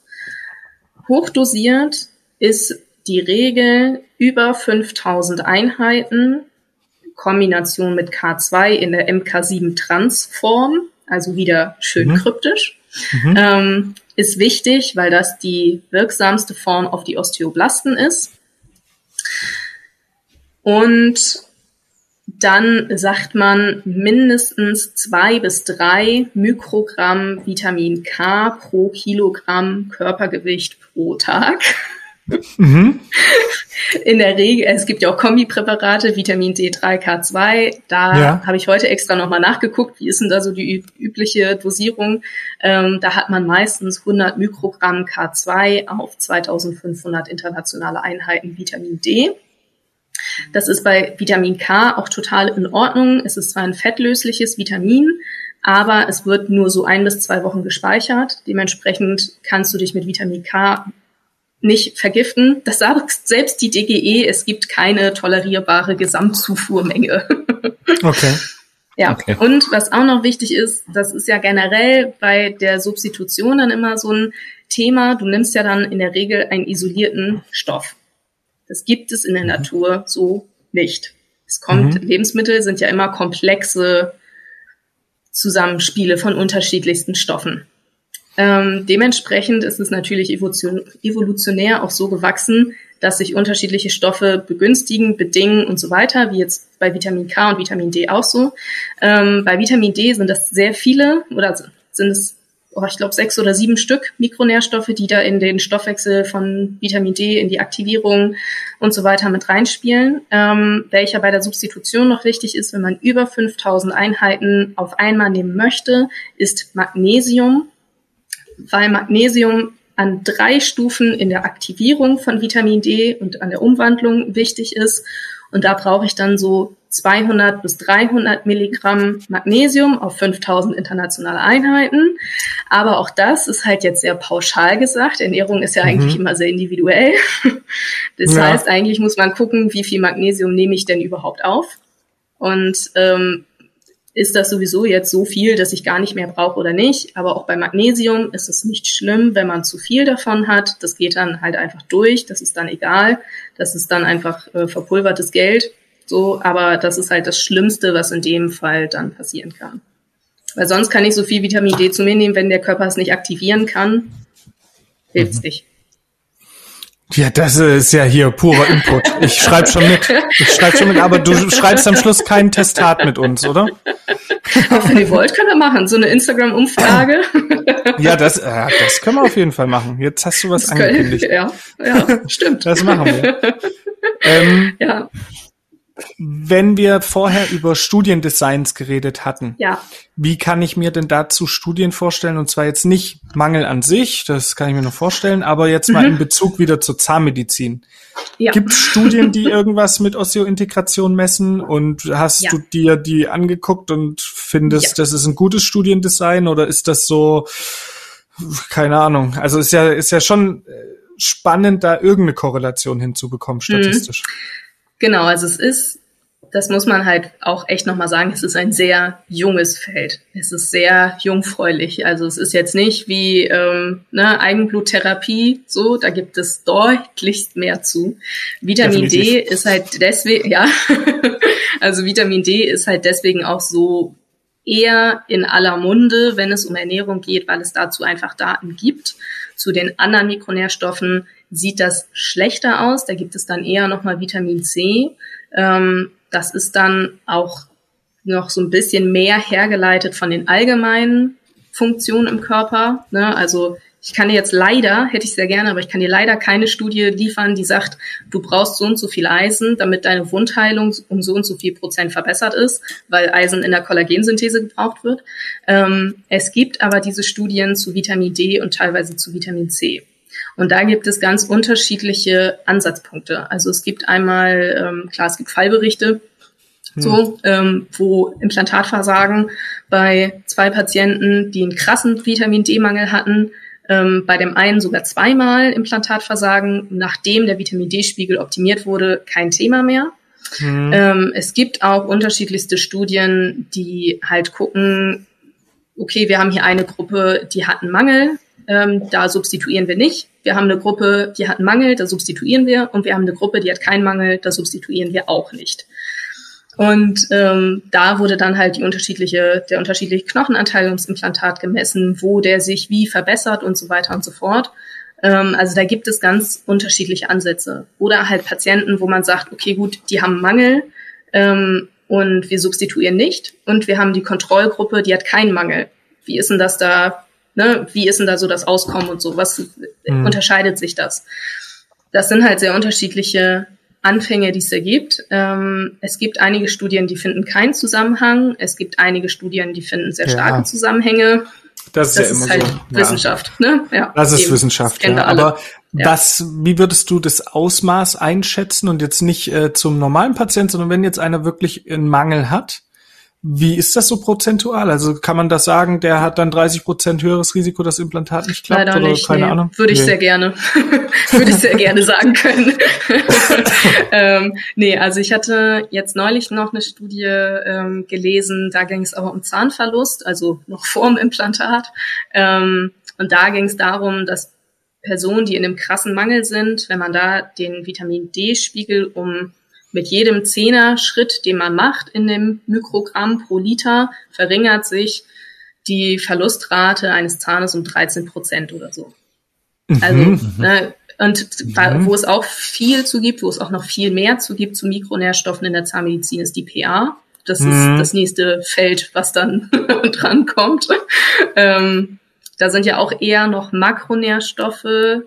Hochdosiert ist die Regel über 5000 Einheiten, Kombination mit K2 in der MK7-Trans-Form, also wieder schön Mhm. kryptisch. Mhm. Ähm, ist wichtig, weil das die wirksamste Form auf die Osteoblasten ist. Und dann sagt man mindestens zwei bis drei Mikrogramm Vitamin K pro Kilogramm Körpergewicht pro Tag. Mhm. In der Regel, es gibt ja auch Kombipräparate, Vitamin D3, K2. Da Ja. habe ich heute extra nochmal nachgeguckt, wie ist denn da so die üb- übliche Dosierung. Ähm, da hat man meistens 100 Mikrogramm K2 auf 2500 internationale Einheiten Vitamin D. Das ist bei Vitamin K auch total in Ordnung. Es ist zwar ein fettlösliches Vitamin, aber es wird nur so ein bis zwei Wochen gespeichert. Dementsprechend kannst du dich mit Vitamin K nicht vergiften. Das sagt selbst die DGE, es gibt keine tolerierbare Gesamtzufuhrmenge. Okay. Ja, Okay. und was auch noch wichtig ist, das ist ja generell bei der Substitution dann immer so ein Thema. Du nimmst ja dann in der Regel einen isolierten Stoff. Das gibt es in der Natur so nicht. Es kommt, Mhm. Lebensmittel sind ja immer komplexe Zusammenspiele von unterschiedlichsten Stoffen. Ähm, dementsprechend ist es natürlich evolution evolutionär auch so gewachsen, dass sich unterschiedliche Stoffe begünstigen, bedingen und so weiter, wie jetzt bei Vitamin K und Vitamin D auch so. Ähm, bei Vitamin D sind das sehr viele oder sind es, oh, ich glaube, sechs oder sieben Stück Mikronährstoffe, die da in den Stoffwechsel von Vitamin D, in die Aktivierung und so weiter mit reinspielen. Ähm, welcher bei der Substitution noch wichtig ist, wenn man über 5000 Einheiten auf einmal nehmen möchte, ist Magnesium weil Magnesium an drei Stufen in der Aktivierung von Vitamin D und an der Umwandlung wichtig ist. Und da brauche ich dann so 200 bis 300 Milligramm Magnesium auf 5000 internationale Einheiten. Aber auch das ist halt jetzt sehr pauschal gesagt. Ernährung ist ja Mhm. eigentlich immer sehr individuell. Das Ja. heißt, eigentlich muss man gucken, wie viel Magnesium nehme ich denn überhaupt auf? Und ähm, ist das sowieso jetzt so viel, dass ich gar nicht mehr brauche oder nicht. Aber auch bei Magnesium ist es nicht schlimm, wenn man zu viel davon hat. Das geht dann halt einfach durch. Das ist dann egal. Das ist dann einfach äh, verpulvertes Geld. So, aber das ist halt das Schlimmste, was in dem Fall dann passieren kann. Weil sonst kann ich so viel Vitamin D zu mir nehmen, wenn der Körper es nicht aktivieren kann, hilft's nicht. Ja, das ist ja hier purer Input. Ich schreibe schon mit. Ich schreibe schon mit, aber du schreibst am Schluss kein Testat mit uns, oder? Aber wenn ihr wollt, könnt ihr machen. So eine Instagram-Umfrage. Ja, das, äh, das können wir auf jeden Fall machen. Jetzt hast du was Das angekündigt. ja, ja, stimmt. Das machen wir. Ähm, Ja, wenn wir vorher über Studiendesigns geredet hatten, ja. wie kann ich mir denn dazu Studien vorstellen? Und zwar jetzt nicht Mangel an sich, das kann ich mir noch vorstellen, aber jetzt mal in Bezug wieder zur Zahnmedizin. ja. Gibt es Studien, die irgendwas mit Osteointegration messen? Und hast Ja. du dir die angeguckt und findest, das ist ein gutes Studiendesign oder ist das so, keine Ahnung. Also ist ja, ist ja schon äh, spannend, da irgendeine Korrelation hinzubekommen, statistisch. Genau, also es ist, das muss man halt auch echt nochmal sagen, es ist ein sehr junges Feld. Es ist sehr jungfräulich. Also es ist jetzt nicht wie ähm, ne, Eigenbluttherapie, so, da gibt es deutlichst mehr zu. Vitamin D Definitiv. ist halt deswegen, ja, also Vitamin D ist halt deswegen auch so eher in aller Munde, wenn es um Ernährung geht, weil es dazu einfach Daten gibt. Zu den anderen Mikronährstoffen sieht das schlechter aus. Da gibt es dann eher nochmal Vitamin C. Ähm, das ist dann auch noch so ein bisschen mehr hergeleitet von den allgemeinen Funktionen im Körper. Ne? Also Ich kann dir jetzt leider, hätte ich sehr gerne, aber ich kann dir leider keine Studie liefern, die sagt, du brauchst so und so viel Eisen, damit deine Wundheilung um so und so viel Prozent verbessert ist, weil Eisen in der Kollagensynthese gebraucht wird. Ähm, es gibt aber diese Studien zu Vitamin D und teilweise zu Vitamin C. Und da gibt es ganz unterschiedliche Ansatzpunkte. Also es gibt einmal, ähm, klar, es gibt Fallberichte, hm. so, ähm, wo Implantatversagen bei zwei Patienten, die einen krassen Vitamin D-Mangel hatten, ähm, bei dem einen sogar zweimal Implantatversagen, nachdem der Vitamin D-Spiegel optimiert wurde, kein Thema mehr. Mhm. Ähm, es gibt auch unterschiedlichste Studien, die halt gucken, okay, wir haben hier eine Gruppe, die hat einen Mangel, ähm, da substituieren wir nicht. Wir haben eine Gruppe, die hat einen Mangel, da substituieren wir. Und wir haben eine Gruppe, die hat keinen Mangel, da substituieren wir auch nicht. Und ähm, da wurde dann halt die unterschiedliche, der unterschiedliche Knochenanteil ums Implantat gemessen, wo der sich wie verbessert und so weiter und so fort. Ähm, also da gibt es ganz unterschiedliche Ansätze. Oder halt Patienten, wo man sagt, okay, gut, die haben Mangel ähm, und wir substituieren nicht. Und wir haben die Kontrollgruppe, die hat keinen Mangel. Wie ist denn das da? Ne? Wie ist denn da so das Auskommen und so? Was mhm. unterscheidet sich das? Das sind halt sehr unterschiedliche Anfänge, die es da gibt. Ähm, es gibt einige Studien, die finden keinen Zusammenhang. Es gibt einige Studien, die finden sehr starke ja. Zusammenhänge. Das ist, das ja ist immer halt so. Wissenschaft, ja. ne? Ja, das ist eben. Wissenschaft, ja. Aber was, wie würdest du das Ausmaß einschätzen und jetzt nicht äh, zum normalen Patienten, sondern wenn jetzt einer wirklich einen Mangel hat, wie ist das so prozentual? Also kann man das sagen, der hat dann 30 Prozent höheres Risiko, dass Implantat nicht klappt? Leider oder nicht, keine nee. Ahnung. Würde ich nee. sehr gerne. Würde ich sehr gerne sagen können. ähm, nee, also ich hatte jetzt neulich noch eine Studie ähm, gelesen, da ging es aber um Zahnverlust, also noch vor dem Implantat. Ähm, und da ging es darum, dass Personen, die in einem krassen Mangel sind, wenn man da den Vitamin D-Spiegel um mit jedem Zehner-Schritt, den man macht in dem Mikrogramm pro Liter, verringert sich die Verlustrate eines Zahnes um 13 Prozent oder so. Mhm. Also, mhm. ne, und mhm. wo es auch viel zu gibt, wo es auch noch viel mehr zu gibt zu Mikronährstoffen in der Zahnmedizin, ist die PA. Das mhm. ist das nächste Feld, was dann dran kommt. Ähm, da sind ja auch eher noch Makronährstoffe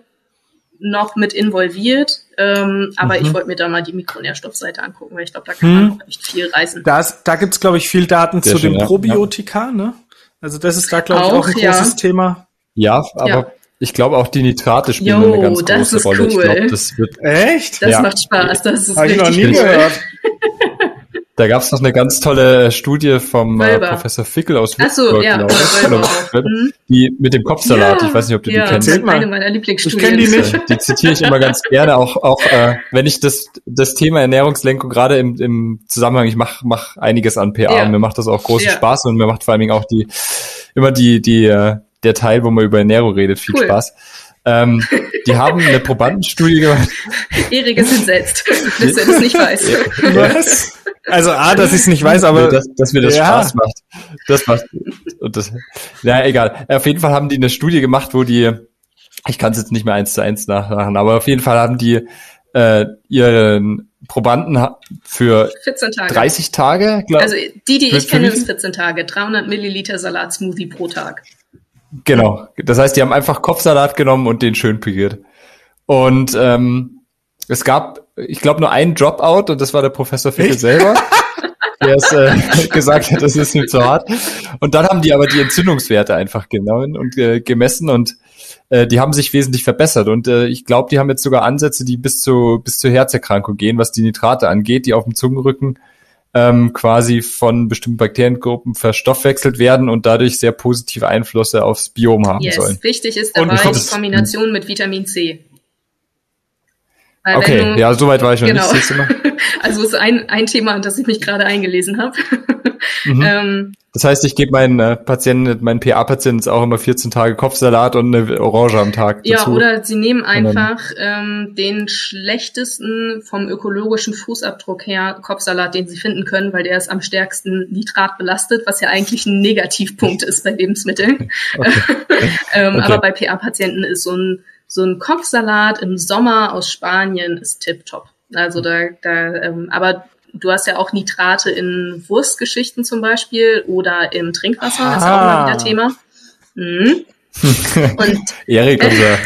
noch mit involviert. Ähm, aber mhm. ich wollte mir da mal die Mikronährstoffseite angucken, weil ich glaube, da kann man mhm. echt viel reißen. Das, da gibt's glaube ich, viel Daten Sehr zu schön, den Probiotika, ja. ne? Also das ist da, glaube ich, auch ein ja. großes Thema. Ja, aber ja. ich glaube auch die Nitrate spielen jo, eine ganz große Rolle. Cool. Ich glaube, das wird echt. Das macht Spaß. Das ist Hab ich noch nie gehört. Da gab es noch eine ganz tolle Studie vom äh, Professor Fickel aus Würzburg, so, ja, glaube ich, genau. mhm. die mit dem Kopfsalat. Ja, ich weiß nicht, ob du ja, die kennst. Das ist eine meiner Lieblingsstudien. Ich kenne die nicht. Die zitiere ich immer ganz gerne, auch auch äh, wenn ich das das Thema Ernährungslenkung gerade im, im Zusammenhang, ich mache mach einiges an PA ja. und mir macht das auch großen ja. Spaß und mir macht vor allen Dingen auch die immer die die äh, der Teil, wo man über Ernährung redet, viel cool. Spaß. Ähm, die haben eine Probandenstudie gemacht. Erik ist entsetzt, dass er das nicht weiß. Was? Also A, dass ich es nicht weiß, aber nee, dass, dass mir das ja. Spaß macht. Das macht und das. Ja, egal. Auf jeden Fall haben die eine Studie gemacht, wo die, ich kann es jetzt nicht mehr eins zu eins nachmachen, aber auf jeden Fall haben die äh, ihren Probanden für 14 Tage. 30 Tage. Glaub, also die, die ich kenne, ist 14 Tage. 300 Milliliter Salatsmoothie pro Tag. Genau. Das heißt, die haben einfach Kopfsalat genommen und den schön püriert. Und ähm, es gab, ich glaube, nur einen Dropout und das war der Professor Fickel selber, der es äh, gesagt hat, das ist ihm zu hart. Und dann haben die aber die Entzündungswerte einfach genommen und äh, gemessen und äh, die haben sich wesentlich verbessert. Und äh, ich glaube, die haben jetzt sogar Ansätze, die bis zu bis zur Herzerkrankung gehen, was die Nitrate angeht, die auf dem Zungenrücken ähm, quasi von bestimmten Bakteriengruppen verstoffwechselt werden und dadurch sehr positive Einflüsse aufs Biom haben yes. sollen. Wichtig ist dabei die Kombination mit Vitamin C. Weil okay, du, ja, soweit war ich noch genau. nicht. also ist ein, ein Thema, an das ich mich gerade eingelesen habe. mhm. ähm, das heißt, ich gebe meinen äh, Patienten, meinen PA-Patienten auch immer 14 Tage Kopfsalat und eine Orange am Tag dazu. Ja, oder sie nehmen einfach ähm, den schlechtesten vom ökologischen Fußabdruck her Kopfsalat, den sie finden können, weil der ist am stärksten Nitrat belastet, was ja eigentlich ein Negativpunkt ist bei Lebensmitteln. Okay. ähm, okay. Aber bei PA-Patienten ist so ein so ein Kopfsalat im Sommer aus Spanien ist tipptopp. Also da, da ähm, aber du hast ja auch Nitrate in Wurstgeschichten zum Beispiel oder im Trinkwasser, ah. ist auch mal wieder Thema. Mhm. und Erik, unser,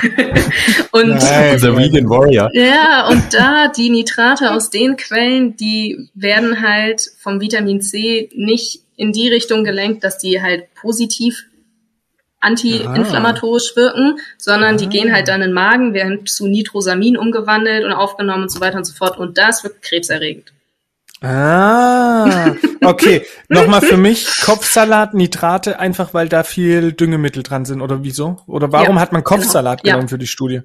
und, unser Vegan Warrior. Ja, und da die Nitrate aus den Quellen, die werden halt vom Vitamin C nicht in die Richtung gelenkt, dass die halt positiv anti-inflammatorisch wirken, sondern die gehen halt dann in den Magen, werden zu Nitrosamin umgewandelt und aufgenommen und so weiter und so fort. Und das wird krebserregend. Ah, okay. Nochmal für mich, Kopfsalat, Nitrate, einfach weil da viel Düngemittel dran sind, oder wieso? Oder warum Ja, hat man Kopfsalat genau. Ja. genommen für die Studie?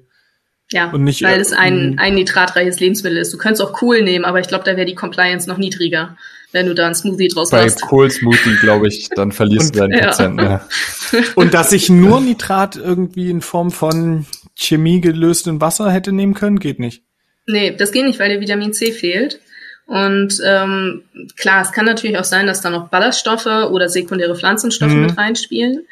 Ja, Und nicht, weil äh, es ein, ein nitratreiches Lebensmittel ist. Du könntest auch Kohl nehmen, aber ich glaube, da wäre die Compliance noch niedriger, wenn du da einen Smoothie draus Bei machst. Kohl Smoothie, glaube ich, dann verlierst du deinen Ja. Prozent. Ja. Und dass ich nur Nitrat irgendwie in Form von Chemie gelöstem Wasser hätte nehmen können, geht nicht. Nee, das geht nicht, weil dir Vitamin C fehlt. Und ähm, klar, es kann natürlich auch sein, dass da noch Ballaststoffe oder sekundäre Pflanzenstoffe Mhm. mit reinspielen.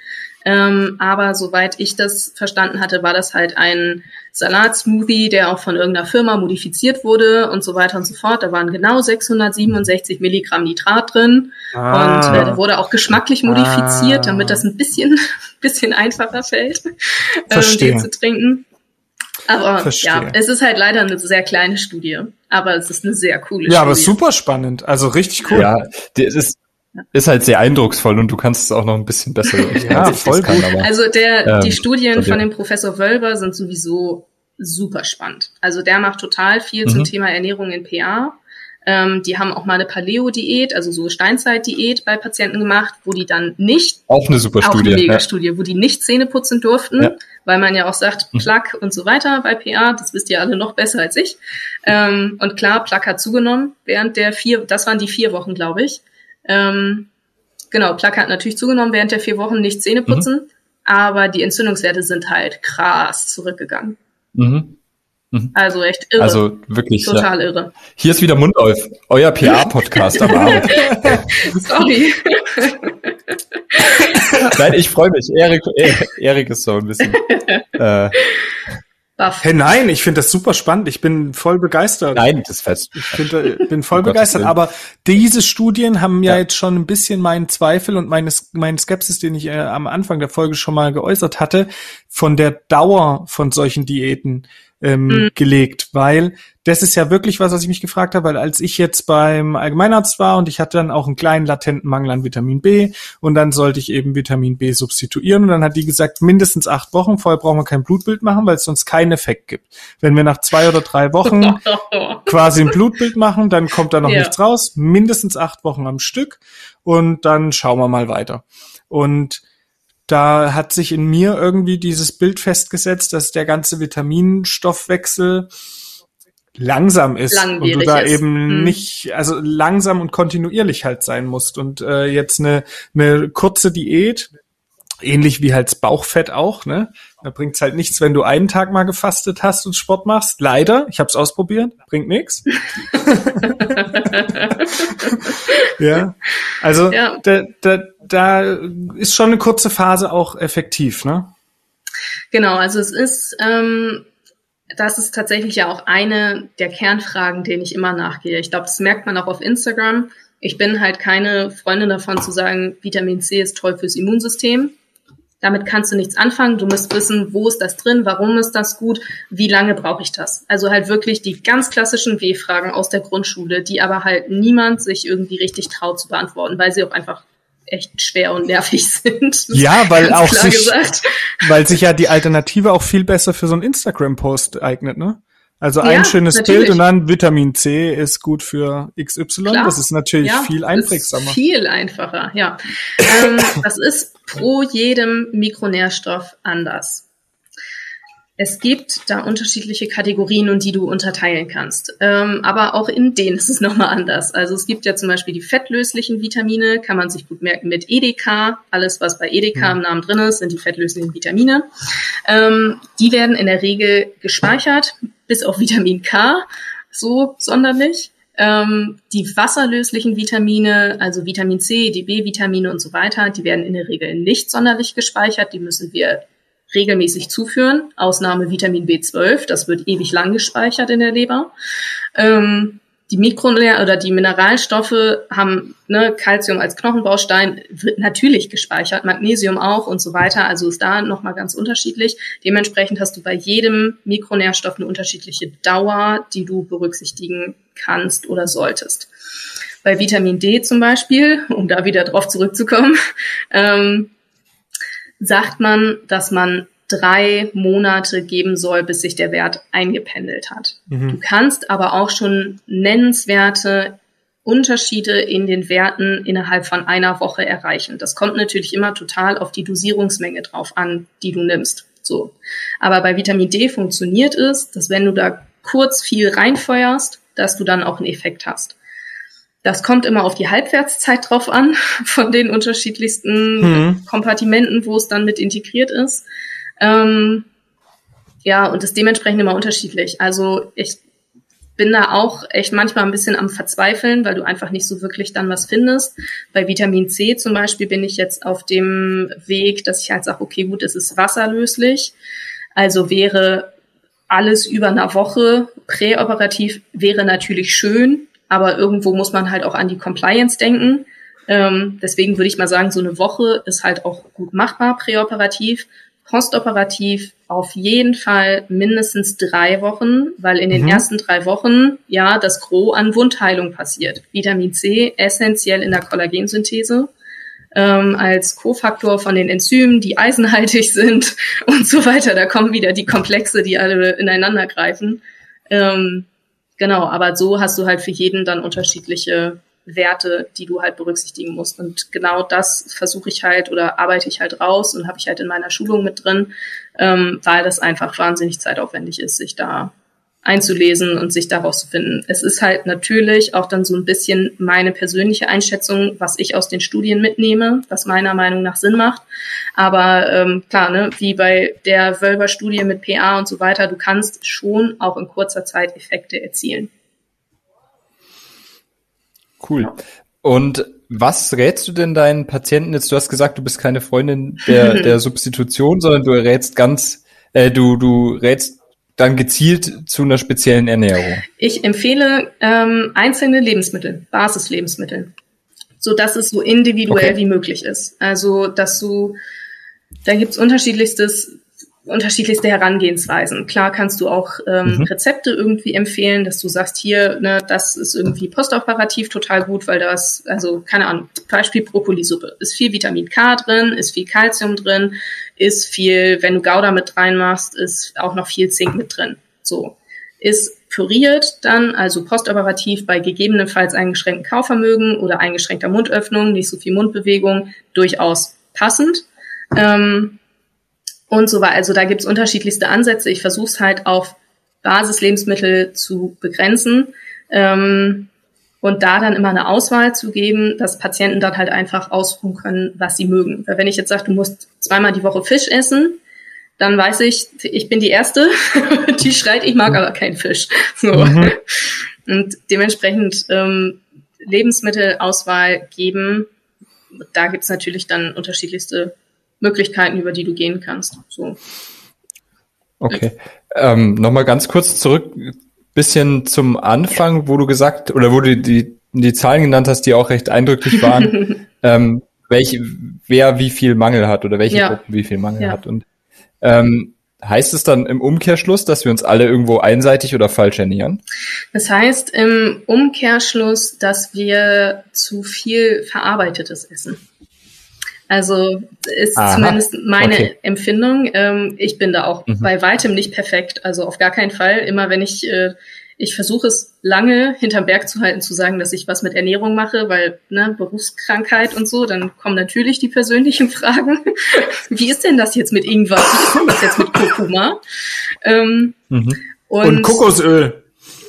Ähm, aber soweit ich das verstanden hatte, war das halt ein Salatsmoothie, der auch von irgendeiner Firma modifiziert wurde und so weiter und so fort. Da waren genau 667 Milligramm Nitrat drin. Ah. Und äh, der wurde auch geschmacklich modifiziert, Ah. damit das ein bisschen, bisschen einfacher fällt, ähm, den zu trinken. Aber Verstehe. ja, es ist halt leider eine sehr kleine Studie. Aber es ist eine sehr coole Ja, Studie. aber super spannend. Also richtig cool. Ja, es ist, ist halt sehr eindrucksvoll und du kannst es auch noch ein bisschen besser. Ja, voll kann, gut. aber- Also der, Ähm, die Studien von dem- Professor Wölber sind sowieso super spannend. Also der macht total viel zum Mhm. Thema Ernährung in PA. Ähm, die haben auch mal eine Paleo-Diät, also so Steinzeit-Diät bei Patienten gemacht, wo die dann nicht auch eine super auch Studie. eine ja. Mega-Studie, wo die nicht Zähne putzen durften, Ja. weil man ja auch sagt, Plaque und so weiter bei PA, das wisst ihr alle noch besser als ich. Ähm, und klar, Plaque hat zugenommen während der vier, das waren die vier Wochen, glaube ich. Ähm, genau, Plaque hat natürlich zugenommen während der vier Wochen, nicht Zähne putzen, aber die Entzündungswerte sind halt krass zurückgegangen. Mhm. Also echt irre. Also wirklich. Ja. Total irre. Hier ist wieder Mundolf, euer PR-Podcast am Abend. Sorry. Nein, ich freue mich. Erik ist so ein bisschen. Äh, Baff. Hey, nein, ich finde das super spannend. Ich bin voll begeistert. nein, das fest. Ich find, äh, bin voll begeistert. Aber diese Studien haben ja, Ja. jetzt schon ein bisschen meinen Zweifel und meine, meinen Skepsis, den ich äh, am Anfang der Folge schon mal geäußert hatte, von der Dauer von solchen Diäten ähm, Mhm. gelegt, weil das ist ja wirklich was, was ich mich gefragt habe, weil als ich jetzt beim Allgemeinarzt war und ich hatte dann auch einen kleinen latenten Mangel an Vitamin B und dann sollte ich eben Vitamin B substituieren und dann hat die gesagt, mindestens acht Wochen, vorher brauchen wir kein Blutbild machen, weil es sonst keinen Effekt gibt. Wenn wir nach zwei oder drei Wochen quasi ein Blutbild machen, dann kommt da noch Ja. nichts raus, mindestens acht Wochen am Stück und dann schauen wir mal weiter. Und da hat sich in mir irgendwie dieses Bild festgesetzt, dass der ganze Vitaminstoffwechsel langsam ist und du Langwierig da ist. eben Mhm. nicht, also langsam und kontinuierlich halt sein musst. Und äh, jetzt eine, eine kurze Diät, ähnlich wie halt Bauchfett auch, ne? Da bringt's halt nichts, wenn du einen Tag mal gefastet hast und Sport machst. Leider, ich habe es ausprobiert, bringt nichts. ja, also Ja. Da, da, da ist schon eine kurze Phase auch effektiv, ne? Genau, also es ist, ähm, das ist tatsächlich ja auch eine der Kernfragen, denen ich immer nachgehe. Ich glaube, das merkt man auch auf Instagram. Ich bin halt keine Freundin davon zu sagen, Vitamin C ist toll fürs Immunsystem. Damit kannst du nichts anfangen. Du musst wissen, wo ist das drin, warum ist das gut, wie lange brauche ich das. Also halt wirklich die ganz klassischen W-Fragen aus der Grundschule, die aber halt niemand sich irgendwie richtig traut zu beantworten, weil sie auch einfach echt schwer und nervig sind. Ja, weil auch sich, gesagt. weil sich ja die Alternative auch viel besser für so einen Instagram-Post eignet, ne? Also ein Ja, schönes natürlich. Bild und dann Vitamin C ist gut für XY. Klar. Das ist natürlich Ja, viel einprägsamer. Viel einfacher, ja. ähm, das ist pro jedem Mikronährstoff anders. Es gibt da unterschiedliche Kategorien und die du unterteilen kannst. Ähm, aber auch in denen ist es nochmal anders. Also es gibt ja zum Beispiel die fettlöslichen Vitamine, kann man sich gut merken mit EDK. Alles, was bei EDK im Namen drin ist, sind die fettlöslichen Vitamine. Ähm, die werden in der Regel gespeichert, bis auf Vitamin K, so sonderlich. Ähm, die wasserlöslichen Vitamine, also Vitamin C, die B-Vitamine und so weiter, die werden in der Regel nicht sonderlich gespeichert. Die müssen wir regelmäßig zuführen. Ausnahme Vitamin B12, das wird ewig lang gespeichert in der Leber. Ähm, die Mikro- oder die Mineralstoffe haben ne, Calcium als Knochenbaustein, wird natürlich gespeichert, Magnesium auch und so weiter. Also ist da nochmal ganz unterschiedlich. Dementsprechend hast du bei jedem Mikronährstoff eine unterschiedliche Dauer, die du berücksichtigen kannst oder solltest. Bei Vitamin D zum Beispiel, um da wieder drauf zurückzukommen, ähm, sagt man, dass man drei Monate geben soll, bis sich der Wert eingependelt hat. Mhm. Du kannst aber auch schon nennenswerte Unterschiede in den Werten innerhalb von einer Woche erreichen. Das kommt natürlich immer total auf die Dosierungsmenge drauf an, die du nimmst. So. Aber bei Vitamin D funktioniert es, dass wenn du da kurz viel reinfeuerst, dass du dann auch einen Effekt hast. Das kommt immer auf die Halbwertszeit drauf an, von den unterschiedlichsten mhm. Kompartimenten, wo es dann mit integriert ist. Ähm, ja, und ist dementsprechend immer unterschiedlich. Also ich bin da auch echt manchmal ein bisschen am Verzweifeln, weil du einfach nicht so wirklich dann was findest. Bei Vitamin C zum Beispiel bin ich jetzt auf dem Weg, dass ich halt sage, okay, gut, es ist wasserlöslich. Also wäre alles über einer Woche präoperativ wäre natürlich schön, aber irgendwo muss man halt auch an die Compliance denken. Ähm, deswegen würde ich mal sagen, so eine Woche ist halt auch gut machbar präoperativ postoperativ auf jeden Fall mindestens drei Wochen, weil in den mhm. ersten drei Wochen ja das Gros an Wundheilung passiert. Vitamin C essentiell in der Kollagensynthese ähm, als Kofaktor von den Enzymen, die eisenhaltig sind und so weiter. Da kommen wieder die Komplexe, die alle ineinander greifen. Ähm, genau, aber so hast du halt für jeden dann unterschiedliche Werte, die du halt berücksichtigen musst. Und genau das versuche ich halt oder arbeite ich halt raus und habe ich halt in meiner Schulung mit drin, ähm, weil das einfach wahnsinnig zeitaufwendig ist, sich da einzulesen und sich daraus zu finden. Es ist halt natürlich auch dann so ein bisschen meine persönliche Einschätzung, was ich aus den Studien mitnehme, was meiner Meinung nach Sinn macht. Aber ähm, klar, ne, wie bei der Wölber-Studie mit PA und so weiter, du kannst schon auch in kurzer Zeit Effekte erzielen. Cool. Und was rätst du denn deinen Patienten jetzt? Du hast gesagt, du bist keine Freundin der, der Substitution, sondern du rätst ganz, äh, du, du rätst dann gezielt zu einer speziellen Ernährung. Ich empfehle ähm, einzelne Lebensmittel, Basislebensmittel, so dass es so individuell okay. wie möglich ist. Also, dass du, da gibt's unterschiedlichstes unterschiedlichste Herangehensweisen. Klar kannst du auch ähm, mhm. Rezepte irgendwie empfehlen, dass du sagst, hier, ne, das ist irgendwie postoperativ total gut, weil das, also keine Ahnung, Beispiel Brokkolisuppe, ist viel Vitamin K drin, ist viel Kalzium drin, ist viel, wenn du Gouda mit reinmachst, ist auch noch viel Zink mit drin. So. Ist püriert dann, also postoperativ bei gegebenenfalls eingeschränktem Kaufvermögen oder eingeschränkter Mundöffnung, nicht so viel Mundbewegung, durchaus passend. Ähm, und so weiter. Also da gibt's unterschiedlichste Ansätze. Ich versuche es halt auf Basislebensmittel zu begrenzen ähm, und da dann immer eine Auswahl zu geben, dass Patienten dann halt einfach ausruhen können, was sie mögen. Weil wenn ich jetzt sage, du musst zweimal die Woche Fisch essen, dann weiß ich, ich bin die Erste, die schreit, ich mag aber keinen Fisch. So. Mhm. Und dementsprechend ähm, Lebensmittelauswahl geben. Da gibt's natürlich dann unterschiedlichste Möglichkeiten, über die du gehen kannst. So. Okay. Ähm, Nochmal ganz kurz zurück, bisschen zum Anfang, wo du gesagt, oder wo du die, die Zahlen genannt hast, die auch recht eindrücklich waren, ähm, welche, wer wie viel Mangel hat oder welche ja. Gruppen wie viel Mangel ja. hat. Und ähm, heißt es dann im Umkehrschluss, dass wir uns alle irgendwo einseitig oder falsch ernähren? Das heißt im Umkehrschluss, dass wir zu viel verarbeitetes essen. Also ist Aha, zumindest meine okay. Empfindung. Ähm, ich bin da auch mhm. bei weitem nicht perfekt, also auf gar keinen Fall. Immer wenn ich, äh, ich versuche es lange hinterm Berg zu halten, zu sagen, dass ich was mit Ernährung mache, weil ne, Berufskrankheit und so, dann kommen natürlich die persönlichen Fragen. Wie ist denn das jetzt mit Ingwer? Wie ist denn das jetzt mit Kurkuma? Ähm, mhm. und, und Kokosöl.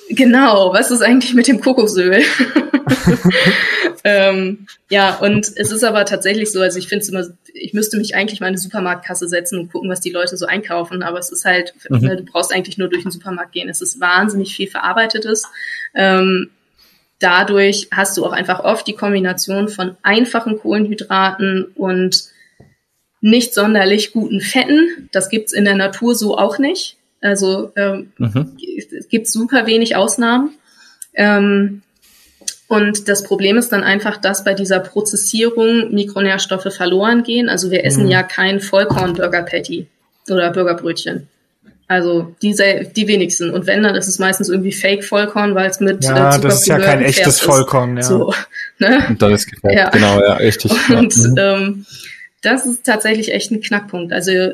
Genau, was ist eigentlich mit dem Kokosöl? ähm, ja, und es ist aber tatsächlich so, also ich finde es immer, ich müsste mich eigentlich mal in eine Supermarktkasse setzen und gucken, was die Leute so einkaufen, aber es ist halt, mhm. Ne, du brauchst eigentlich nur durch den Supermarkt gehen. Es ist wahnsinnig viel Verarbeitetes. Ähm, dadurch hast du auch einfach oft die Kombination von einfachen Kohlenhydraten und nicht sonderlich guten Fetten. Das gibt's in der Natur so auch nicht. Also ähm, mhm. es gibt super wenig Ausnahmen. Ähm, und das Problem ist dann einfach, dass bei dieser Prozessierung Mikronährstoffe verloren gehen. Also wir essen mhm. ja kein Vollkorn-Burger-Patty oder Burgerbrötchen. Also diese, die wenigsten. Und wenn, dann ist es meistens irgendwie Fake-Vollkorn, weil es mit ja, äh, das ist ja kein echtes Vollkorn. Ja. So, ne? Und dann ist gefällt. Ja. Genau, ja, richtig. Und ja. Mhm. ähm, das ist tatsächlich echt ein Knackpunkt. Also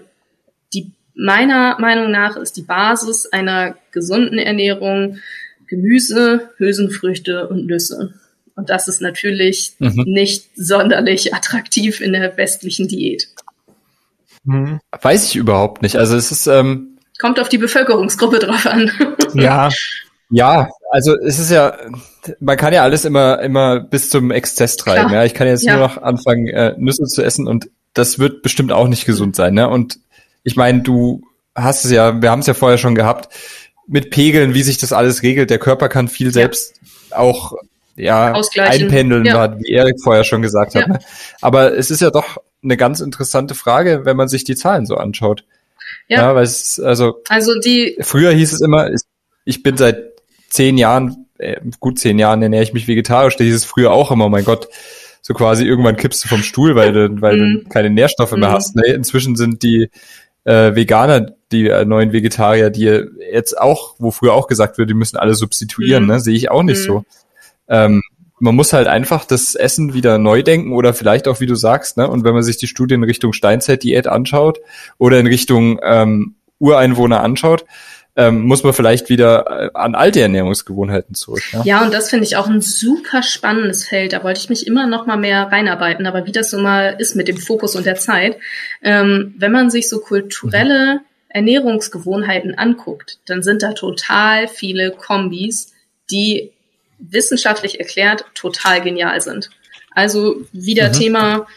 die meiner Meinung nach ist die Basis einer gesunden Ernährung Gemüse, Hülsenfrüchte und Nüsse. Und das ist natürlich mhm. nicht sonderlich attraktiv in der westlichen Diät. Mhm. Weiß ich überhaupt nicht. Also es ist ähm, kommt auf die Bevölkerungsgruppe drauf an. Ja, ja. Also es ist ja, man kann ja alles immer immer bis zum Exzess treiben. Ja, ich kann jetzt ja. nur noch anfangen äh, Nüsse zu essen und das wird bestimmt auch nicht gesund sein. Ne? Und ich meine, du hast es ja, wir haben es ja vorher schon gehabt mit Pegeln, wie sich das alles regelt. Der Körper kann viel selbst ja. auch ja, einpendeln, ja. wie Erik vorher schon gesagt hat. Ne? Aber es ist ja doch eine ganz interessante Frage, wenn man sich die Zahlen so anschaut. Ja, ja weil es also, also die früher hieß es immer, ich bin seit zehn Jahren, äh, gut zehn Jahren ernähre ich mich vegetarisch. Da hieß es früher auch immer, mein Gott, so quasi irgendwann kippst du vom Stuhl, weil du, weil du keine Nährstoffe mehr mhm. hast. Ne? Inzwischen sind die äh, Veganer, die äh, neuen Vegetarier, die jetzt auch, wo früher auch gesagt wird, die müssen alle substituieren, mhm. ne? sehe ich auch nicht mhm. so. Ähm, man muss halt einfach das Essen wieder neu denken oder vielleicht auch, wie du sagst, ne? Und wenn man sich die Studien in Richtung Steinzeit-Diät anschaut oder in Richtung ähm, Ureinwohner anschaut, ähm, muss man vielleicht wieder äh, an alte Ernährungsgewohnheiten zurück. Ja, ja und das finde ich auch ein super spannendes Feld. Da wollte ich mich immer noch mal mehr reinarbeiten. Aber wie das so mal ist mit dem Fokus und der Zeit, ähm, wenn man sich so kulturelle Ernährungsgewohnheiten anguckt, dann sind da total viele Kombis, die wissenschaftlich erklärt total genial sind. Also wieder mhm. Thema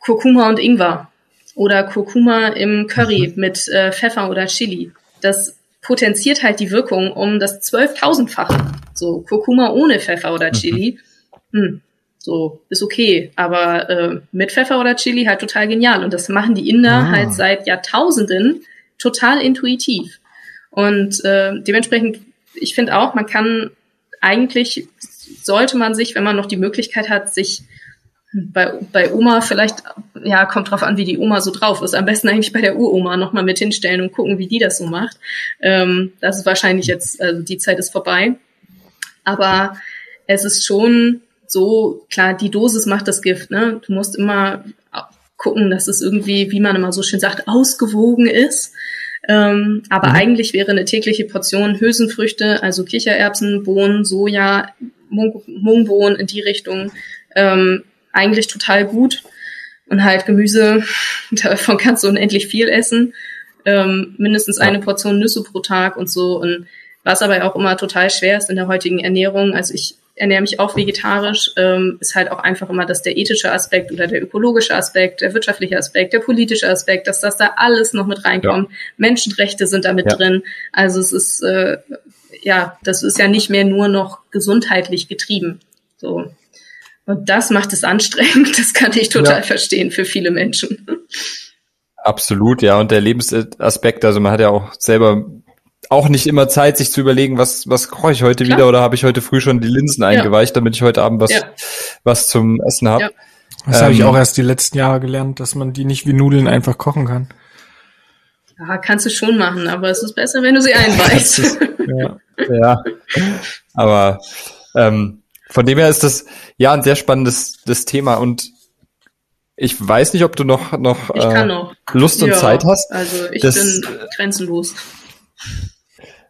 Kurkuma und Ingwer oder Kurkuma im Curry mhm. mit äh, Pfeffer oder Chili. Das potenziert halt die Wirkung um das zwölftausendfache. So Kurkuma ohne Pfeffer oder mhm. Chili, hm, so ist okay, aber äh, mit Pfeffer oder Chili halt total genial. Und das machen die Inder ah. halt seit Jahrtausenden total intuitiv. Und äh, dementsprechend, ich finde auch, man kann eigentlich sollte man sich, wenn man noch die Möglichkeit hat, sich bei, bei Oma vielleicht, ja, kommt drauf an, wie die Oma so drauf ist. Am besten eigentlich bei der Uroma nochmal mit hinstellen und gucken, wie die das so macht. Ähm, das ist wahrscheinlich jetzt, also die Zeit ist vorbei. Aber es ist schon so, klar, die Dosis macht das Gift, ne? Du musst immer gucken, dass es irgendwie, wie man immer so schön sagt, ausgewogen ist. Ähm, aber mhm. eigentlich wäre eine tägliche Portion Hülsenfrüchte, also Kichererbsen, Bohnen, Soja, Mung Mungbohnen in die Richtung, ähm, eigentlich total gut. Und halt Gemüse, davon kannst du unendlich viel essen. Ähm, mindestens eine Portion Nüsse pro Tag und so. Und was aber auch immer total schwer ist in der heutigen Ernährung, also ich ernähre mich auch vegetarisch, ähm, ist halt auch einfach immer, dass der ethische Aspekt oder der ökologische Aspekt, der wirtschaftliche Aspekt, der politische Aspekt, dass das da alles noch mit reinkommt. Ja. Menschenrechte sind da mit ja. drin. Also es ist, äh, ja, das ist ja nicht mehr nur noch gesundheitlich getrieben. So. Und das macht es anstrengend. Das kann ich total ja. verstehen für viele Menschen. Absolut, ja. Und der Lebensaspekt, also man hat ja auch selber auch nicht immer Zeit, sich zu überlegen, was, was koche ich heute Klar. wieder oder habe ich heute früh schon die Linsen ja. eingeweicht, damit ich heute Abend was, ja. was zum Essen habe. Ja. Das ähm, habe ich auch erst die letzten Jahre gelernt, dass man die nicht wie Nudeln einfach kochen kann. Ja, kannst du schon machen, aber es ist besser, wenn du sie einweichst. ja. ja. Aber ähm, von dem her ist das ja ein sehr spannendes das Thema und ich weiß nicht, ob du noch, noch, äh, noch. Lust und ja, Zeit hast. Also ich das, bin grenzenlos.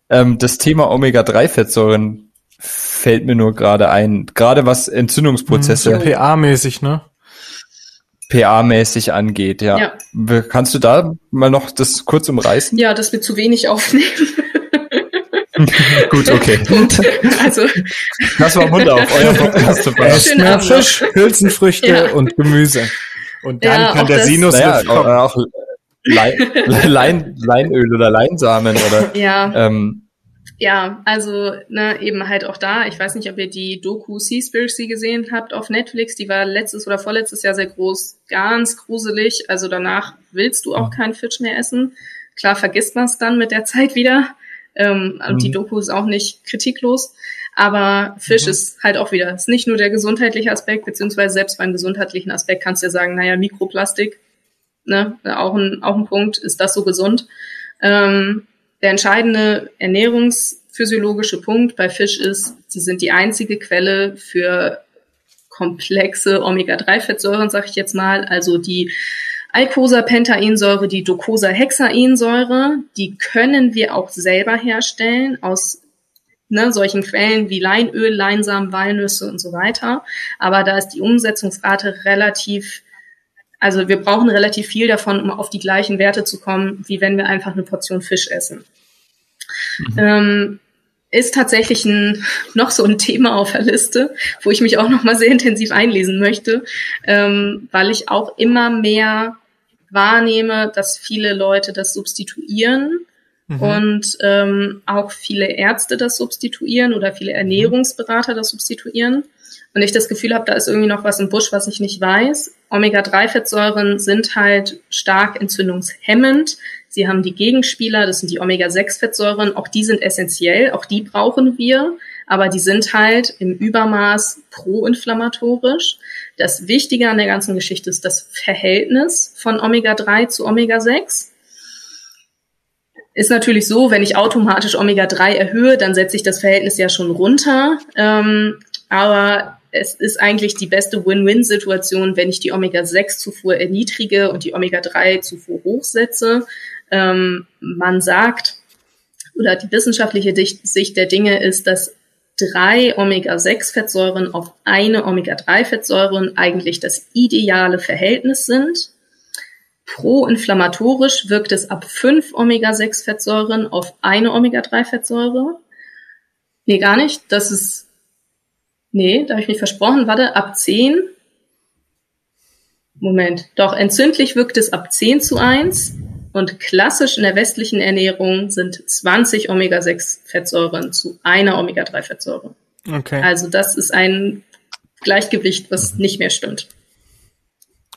Ähm, das Thema Omega-3-Fettsäuren fällt mir nur gerade ein. Gerade was Entzündungsprozesse. So PA-mäßig, ne? PA-mäßig angeht, ja. ja. Kannst du da mal noch das kurz umreißen? Ja, dass wir zu wenig aufnehmen. Gut, okay. Und, also, das war Mund auf, euer Podcast mehr Fisch, Hülsenfrüchte ja. und Gemüse. Und dann ja, kann der Sinus naja, auch, auch Lein, Lein, Leinöl oder Leinsamen oder ja. Ähm, ja, also ne, eben halt auch da. Ich weiß nicht, ob ihr die Doku Seaspiracy gesehen habt auf Netflix. Die war letztes oder vorletztes Jahr sehr groß, ganz gruselig. Also danach willst du auch keinen Fisch mehr essen. Klar vergisst man es dann mit der Zeit wieder. Ähm, mhm. Die Doku ist auch nicht kritiklos. Aber Fisch mhm. ist halt auch wieder, ist nicht nur der gesundheitliche Aspekt, beziehungsweise selbst beim gesundheitlichen Aspekt kannst du ja sagen, naja, Mikroplastik, ne, auch ein, auch ein Punkt, ist das so gesund? Ähm, der entscheidende ernährungsphysiologische Punkt bei Fisch ist, sie sind die einzige Quelle für komplexe Omega-3-Fettsäuren, sag ich jetzt mal, also die Eicosapentaensäure, die Docosahexaensäure, die können wir auch selber herstellen aus ne, solchen Quellen wie Leinöl, Leinsamen, Walnüsse und so weiter. Aber da ist die Umsetzungsrate relativ, also wir brauchen relativ viel davon, um auf die gleichen Werte zu kommen, wie wenn wir einfach eine Portion Fisch essen. Mhm. Ähm, ist tatsächlich ein, noch so ein Thema auf der Liste, wo ich mich auch noch mal sehr intensiv einlesen möchte, ähm, weil ich auch immer mehr wahrnehme, dass viele Leute das substituieren mhm. und ähm, auch viele Ärzte das substituieren oder viele Ernährungsberater das substituieren. Und ich das Gefühl habe, da ist irgendwie noch was im Busch, was ich nicht weiß. Omega-3-Fettsäuren sind halt stark entzündungshemmend. Sie haben die Gegenspieler, das sind die Omega-6-Fettsäuren. Auch die sind essentiell, auch die brauchen wir. Aber die sind halt im Übermaß proinflammatorisch. Das Wichtige an der ganzen Geschichte ist das Verhältnis von Omega-3 zu Omega-6. Ist natürlich so, wenn ich automatisch Omega-3 erhöhe, dann setze ich das Verhältnis ja schon runter. Ähm, aber es ist eigentlich die beste Win-Win-Situation, wenn ich die Omega-6-Zufuhr erniedrige und die Omega-3-Zufuhr hochsetze. Ähm, man sagt, oder die wissenschaftliche Sicht der Dinge ist, dass drei Omega-6-Fettsäuren auf eine Omega-3-Fettsäure eigentlich das ideale Verhältnis sind. Proinflammatorisch wirkt es ab fünf Omega-6-Fettsäuren auf eine Omega-3-Fettsäure. Nee, gar nicht. Das ist, nee, da habe ich mich versprochen. Warte, ab zehn. Moment. Doch, entzündlich wirkt es ab zehn zu eins und klassisch in der westlichen Ernährung sind 20 Omega-6-Fettsäuren zu einer Omega-3-Fettsäure. Okay. Also das ist ein Gleichgewicht, was nicht mehr stimmt.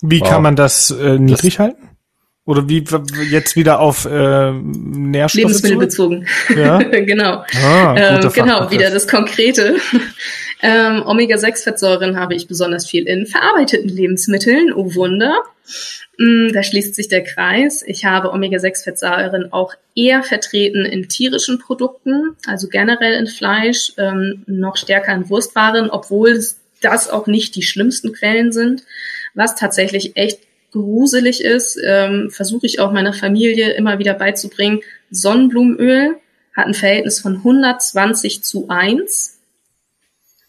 Wie wow. kann man das äh, niedrig das halten? Oder wie jetzt wieder auf äh, Nährstoffe Lebensmittelbezogen. Ja? genau. Ah, ähm, genau, wieder das Konkrete. Ähm, Omega-6-Fettsäuren habe ich besonders viel in verarbeiteten Lebensmitteln. Oh Wunder. Mm, da schließt sich der Kreis. Ich habe Omega-6-Fettsäuren auch eher vertreten in tierischen Produkten, also generell in Fleisch, ähm, noch stärker in Wurstwaren, obwohl das auch nicht die schlimmsten Quellen sind was tatsächlich echt gruselig ist, ähm, versuche ich auch meiner Familie immer wieder beizubringen. Sonnenblumenöl hat ein Verhältnis von 120 zu 1.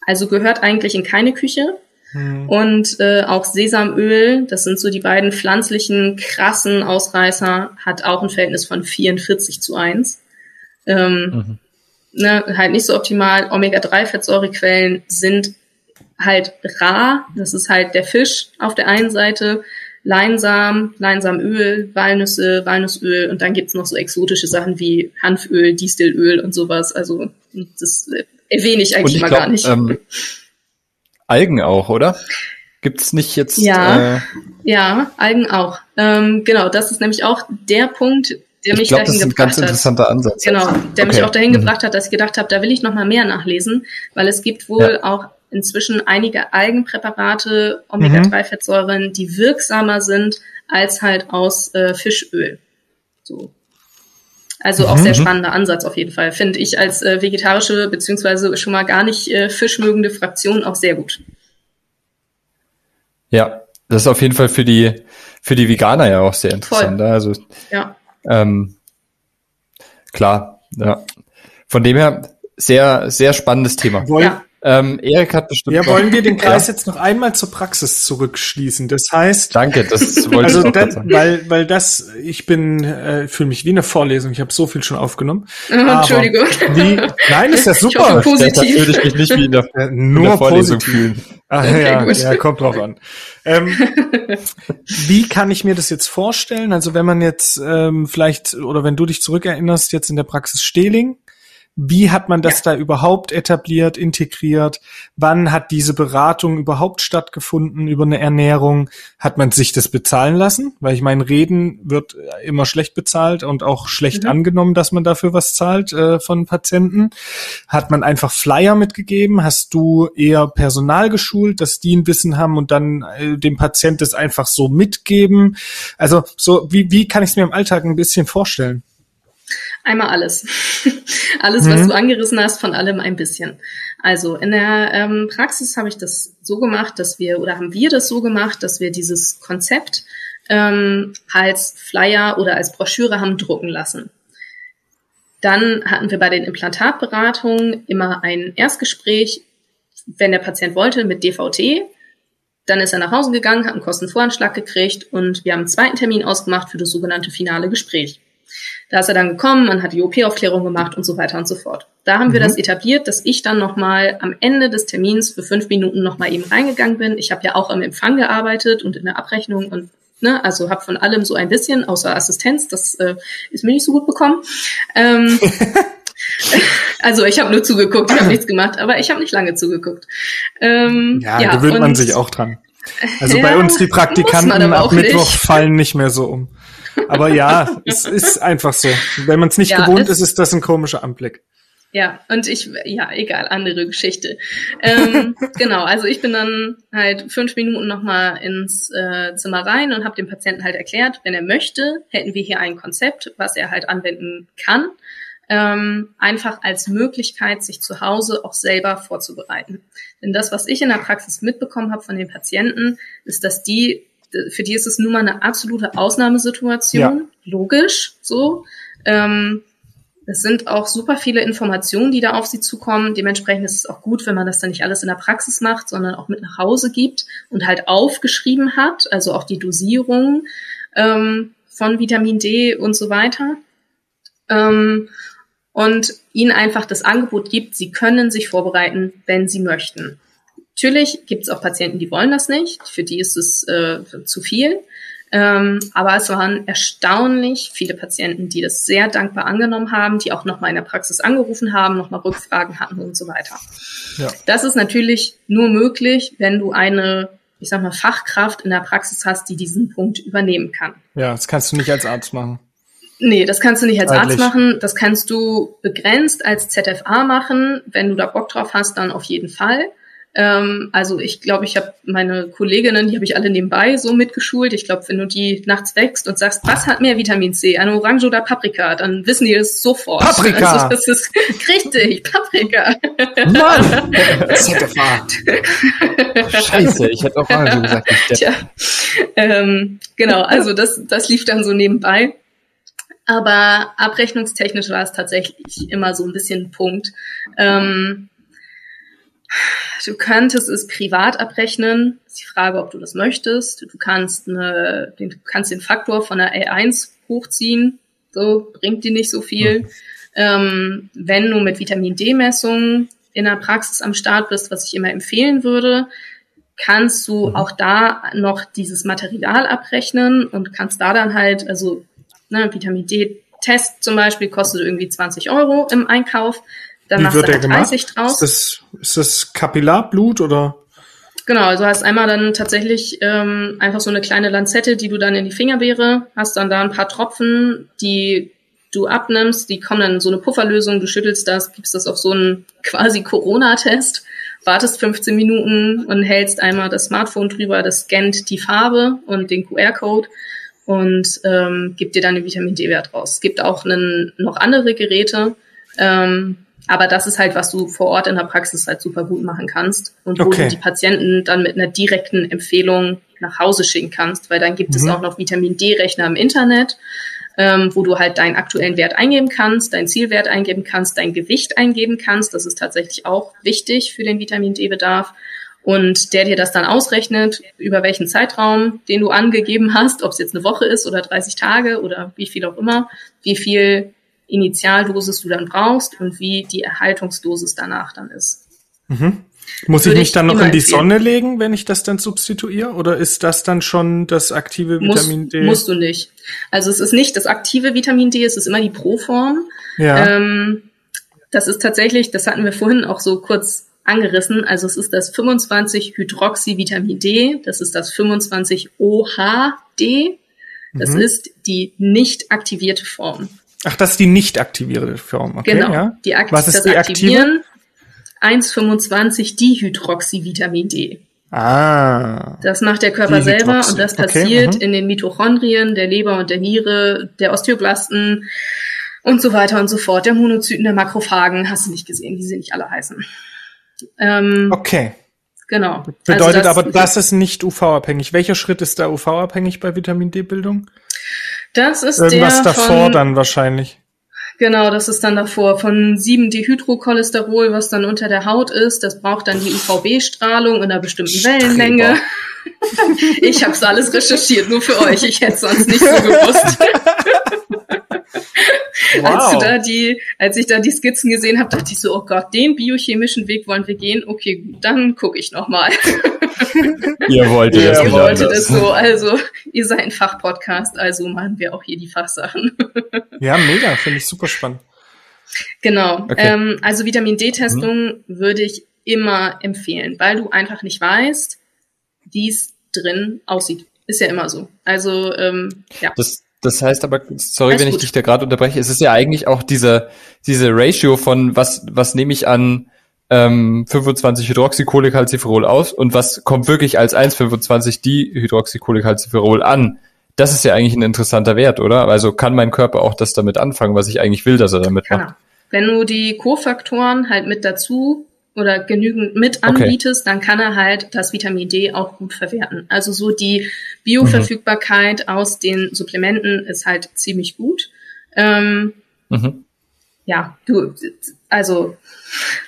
Also gehört eigentlich in keine Küche. Hm. Und äh, auch Sesamöl, das sind so die beiden pflanzlichen krassen Ausreißer, hat auch ein Verhältnis von 44 zu 1. Ähm, mhm. ne, halt nicht so optimal. Omega-3-Fettsäurequellen sind halt rar. Das ist halt der Fisch auf der einen Seite, Leinsamen, Leinsamöl, Walnüsse, Walnussöl und dann gibt's noch so exotische Sachen wie Hanföl, Distelöl und sowas. Also das erwähne ich eigentlich ich mal glaub, gar nicht. Ähm, Algen auch, oder? Gibt's nicht jetzt? Ja, äh, ja, Algen auch. Ähm, genau, das ist nämlich auch der Punkt, der mich glaub, dahin gebracht hat. Das ist ein ganz interessanter Ansatz. Genau, der okay. mich auch dahin mhm. gebracht hat, dass ich gedacht habe, da will ich noch mal mehr nachlesen, weil es gibt wohl ja. auch inzwischen einige Algenpräparate, Omega-3-Fettsäuren, mhm. die wirksamer sind als halt aus äh, Fischöl. So. Also auch mhm. sehr spannender Ansatz auf jeden Fall. Finde ich als äh, vegetarische beziehungsweise schon mal gar nicht äh, fischmögende Fraktion auch sehr gut. Ja, das ist auf jeden Fall für die für die Veganer ja auch sehr interessant. Voll. Also ja. Ähm, klar, ja. Von dem her sehr sehr spannendes Thema. Ja. Ähm, Erik hat bestimmt. Ja, wollen wir den Kreis ja. jetzt noch einmal zur Praxis zurückschließen? Das heißt. Danke, das wollte also ich auch das, weil, weil das, ich bin, äh, fühle mich wie eine Vorlesung. Ich habe so viel schon aufgenommen. Entschuldigung. Wie, nein, ist ja super. Ich positiv. würde ich mich nicht wie in der, nur in der Vorlesung positiv. fühlen. Ach, okay, ja, ja, kommt drauf an. Ähm, wie kann ich mir das jetzt vorstellen? Also wenn man jetzt ähm, vielleicht oder wenn du dich zurückerinnerst, jetzt in der Praxis Stehling, Wie hat man das ja. da überhaupt etabliert, integriert? Wann hat diese Beratung überhaupt stattgefunden über eine Ernährung? Hat man sich das bezahlen lassen? Weil ich meine, Reden wird immer schlecht bezahlt und auch schlecht mhm. angenommen, dass man dafür was zahlt äh, von Patienten. Hat man einfach Flyer mitgegeben? Hast du eher Personal geschult, dass die ein Wissen haben und dann äh, dem Patient das einfach so mitgeben? Also so, wie, wie kann ich es mir im Alltag ein bisschen vorstellen? Einmal alles. alles, was mhm. du angerissen hast, von allem ein bisschen. Also in der ähm, Praxis habe ich das so gemacht, dass wir, oder haben wir das so gemacht, dass wir dieses Konzept ähm, als Flyer oder als Broschüre haben drucken lassen. Dann hatten wir bei den Implantatberatungen immer ein Erstgespräch, wenn der Patient wollte, mit DVT. Dann ist er nach Hause gegangen, hat einen Kostenvoranschlag gekriegt und wir haben einen zweiten Termin ausgemacht für das sogenannte finale Gespräch. Da ist er dann gekommen, man hat die OP-Aufklärung gemacht und so weiter und so fort. Da haben mhm. wir das etabliert, dass ich dann nochmal am Ende des Termins für fünf Minuten nochmal eben reingegangen bin. Ich habe ja auch am Empfang gearbeitet und in der Abrechnung und ne, also habe von allem so ein bisschen, außer Assistenz, das äh, ist mir nicht so gut bekommen. Ähm, also ich habe nur zugeguckt, ich habe nichts gemacht, aber ich habe nicht lange zugeguckt. Ähm, ja, ja, gewöhnt man sich auch dran. Also ja, bei uns die Praktikanten ab Mittwoch nicht. fallen nicht mehr so um. Aber ja, es ist einfach so. Wenn man es nicht ja, gewohnt ist, ist das ein komischer Anblick. Ja, und ich, ja, egal, andere Geschichte. Ähm, genau, also ich bin dann halt fünf Minuten nochmal ins äh, Zimmer rein und habe dem Patienten halt erklärt, wenn er möchte, hätten wir hier ein Konzept, was er halt anwenden kann. Ähm, einfach als Möglichkeit, sich zu Hause auch selber vorzubereiten. Denn das, was ich in der Praxis mitbekommen habe von den Patienten, ist, dass die für die ist es nun mal eine absolute Ausnahmesituation, ja. logisch so. Ähm, es sind auch super viele Informationen, die da auf sie zukommen. Dementsprechend ist es auch gut, wenn man das dann nicht alles in der Praxis macht, sondern auch mit nach Hause gibt und halt aufgeschrieben hat, also auch die Dosierung ähm, von Vitamin D und so weiter. Ähm, und ihnen einfach das Angebot gibt, sie können sich vorbereiten, wenn sie möchten. Natürlich gibt es auch Patienten, die wollen das nicht. Für die ist es äh, zu viel. Ähm, aber es waren erstaunlich viele Patienten, die das sehr dankbar angenommen haben, die auch nochmal in der Praxis angerufen haben, nochmal Rückfragen hatten und so weiter. Ja. Das ist natürlich nur möglich, wenn du eine, ich sag mal, Fachkraft in der Praxis hast, die diesen Punkt übernehmen kann. Ja, das kannst du nicht als Arzt machen. Nee, das kannst du nicht als Arzt machen. Das kannst du begrenzt als ZFA machen. Wenn du da Bock drauf hast, dann auf jeden Fall. Ähm, also ich glaube, ich habe meine Kolleginnen, die habe ich alle nebenbei so mitgeschult. Ich glaube, wenn du die nachts wächst und sagst, was hat mehr Vitamin C, eine Orange oder Paprika, dann wissen die das sofort. Paprika! Also, das ist richtig, Paprika. Mann! ZFA. Scheiße, ich hätte auch so gesagt. Tja, ähm, genau, also das, das lief dann so nebenbei. Aber abrechnungstechnisch war es tatsächlich immer so ein bisschen ein Punkt. Ähm, Du könntest es privat abrechnen. Das ist die Frage, ob du das möchtest. Du kannst, eine, du kannst den Faktor von der L1 hochziehen. So bringt dir nicht so viel. Ähm, wenn du mit Vitamin D-Messungen in der Praxis am Start bist, was ich immer empfehlen würde, kannst du mhm. auch da noch dieses Material abrechnen und kannst da dann halt, also ne, Vitamin D-Test zum Beispiel kostet irgendwie 20 Euro im Einkauf. Dann Wie machst wird du der 30 gemacht? draus. Ist das, ist das Kapillarblut oder? Genau, also hast einmal dann tatsächlich ähm, einfach so eine kleine Lanzette, die du dann in die Fingerbeere, hast dann da ein paar Tropfen, die du abnimmst, die kommen dann in so eine Pufferlösung, du schüttelst das, gibst das auf so einen quasi Corona-Test, wartest 15 Minuten und hältst einmal das Smartphone drüber, das scannt die Farbe und den QR-Code und ähm, gibt dir dann den Vitamin D-Wert raus. Es gibt auch einen, noch andere Geräte, ähm, aber das ist halt, was du vor Ort in der Praxis halt super gut machen kannst und wo okay. du die Patienten dann mit einer direkten Empfehlung nach Hause schicken kannst, weil dann gibt mhm. es auch noch Vitamin D-Rechner im Internet, ähm, wo du halt deinen aktuellen Wert eingeben kannst, deinen Zielwert eingeben kannst, dein Gewicht eingeben kannst. Das ist tatsächlich auch wichtig für den Vitamin D-Bedarf. Und der dir das dann ausrechnet, über welchen Zeitraum, den du angegeben hast, ob es jetzt eine Woche ist oder 30 Tage oder wie viel auch immer, wie viel Initialdosis du dann brauchst und wie die Erhaltungsdosis danach dann ist. Mhm. Muss ich mich dann noch in die empfehlen. Sonne legen, wenn ich das dann substituiere? Oder ist das dann schon das aktive Vitamin D? Musst du nicht. Also es ist nicht das aktive Vitamin D, es ist immer die Proform. Ja. Ähm, das ist tatsächlich, das hatten wir vorhin auch so kurz angerissen. Also es ist das 25-Hydroxyvitamin D, das ist das 25-OHD, das mhm. ist die nicht aktivierte Form. Ach, das ist die nicht aktivierte Form, okay, genau. ja. Die Akt Was ist das die Aktivieren 1,25 Dihydroxyvitamin D. Ah. Das macht der Körper selber und das passiert okay, mhm. in den Mitochondrien der Leber und der Niere, der Osteoblasten und so weiter und so fort, der Monozyten, der Makrophagen, hast du nicht gesehen, wie sie nicht alle heißen. Ähm, okay. Genau. Bedeutet also das, aber, das ist nicht UV-abhängig. Welcher Schritt ist da UV-abhängig bei Vitamin D-Bildung? Das ist Irgendwas der davor von, dann wahrscheinlich. Genau, das ist dann davor von 7-Dehydrocholesterol, was dann unter der Haut ist. Das braucht dann die UVB-Strahlung in einer bestimmten Streber. Wellenlänge. ich habe es alles recherchiert, nur für euch. Ich hätte sonst nicht so gewusst. Wow. Als, du da die, als ich da die Skizzen gesehen habe, dachte ich so, oh Gott, den biochemischen Weg wollen wir gehen. Okay, gut, dann gucke ich noch mal. Ihr wolltet das Ihr wolltet es so, also ihr seid ein Fachpodcast, also machen wir auch hier die Fachsachen. Ja, mega, finde ich super spannend. Genau. Okay. Ähm, also Vitamin D-Testung würde ich immer empfehlen, weil du einfach nicht weißt, wie es drin aussieht. Ist ja immer so. Also ähm, ja. Das, das heißt aber, sorry, Alles wenn ich gut. dich da gerade unterbreche, es ist ja eigentlich auch diese, diese Ratio von was, was nehme ich an ähm, 25 Hydroxycholecalciferol aus und was kommt wirklich als 1,25 Dihydroxycholecalciferol an. Das ist ja eigentlich ein interessanter Wert, oder? Also kann mein Körper auch das damit anfangen, was ich eigentlich will, dass er damit Kann macht. er. Wenn du die Kofaktoren halt mit dazu oder genügend mit Okay. anbietest, dann kann er halt das Vitamin D auch gut verwerten. Also so die Bioverfügbarkeit aus den Supplementen ist halt ziemlich gut. Ähm, Mhm. ja, du, also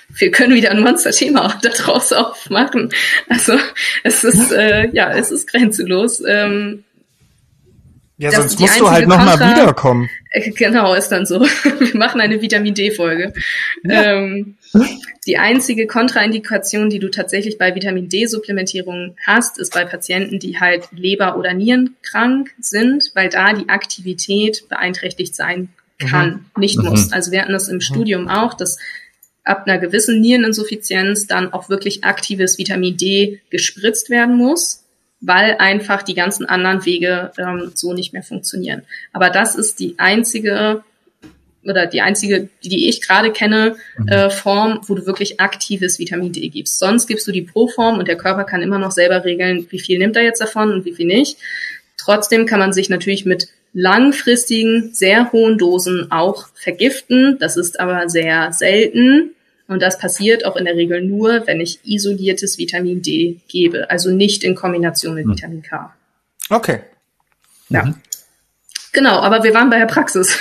wir können wieder ein Monster-Thema auch daraus aufmachen. Also es ist äh, ja, es ist grenzenlos. Ähm, Ja, Das sonst musst du halt nochmal wiederkommen. genau, ist dann so. Wir machen eine Vitamin D-Folge. Ähm, die einzige Kontraindikation, die du tatsächlich bei Vitamin D-Supplementierung hast, ist bei Patienten, die halt Leber- oder Nierenkrank sind, weil da die Aktivität beeinträchtigt sein kann, nicht Mhm. muss. Also wir hatten das im Studium auch, dass ab einer gewissen Niereninsuffizienz dann auch wirklich aktives Vitamin D gespritzt werden muss, weil einfach die ganzen anderen Wege ähm, so nicht mehr funktionieren. Aber das ist die einzige oder die einzige, die, ich gerade kenne, äh, Form, wo du wirklich aktives Vitamin D gibst. Sonst gibst du die Pro-Form und der Körper kann immer noch selber regeln, wie viel nimmt er jetzt davon und wie viel nicht. Trotzdem kann man sich natürlich mit langfristigen, sehr hohen Dosen auch vergiften. Das ist aber sehr selten. Und das passiert auch in der Regel nur, wenn ich isoliertes Vitamin D gebe, also nicht in Kombination mit Vitamin K. Okay. Ja. Genau, aber wir waren bei der Praxis.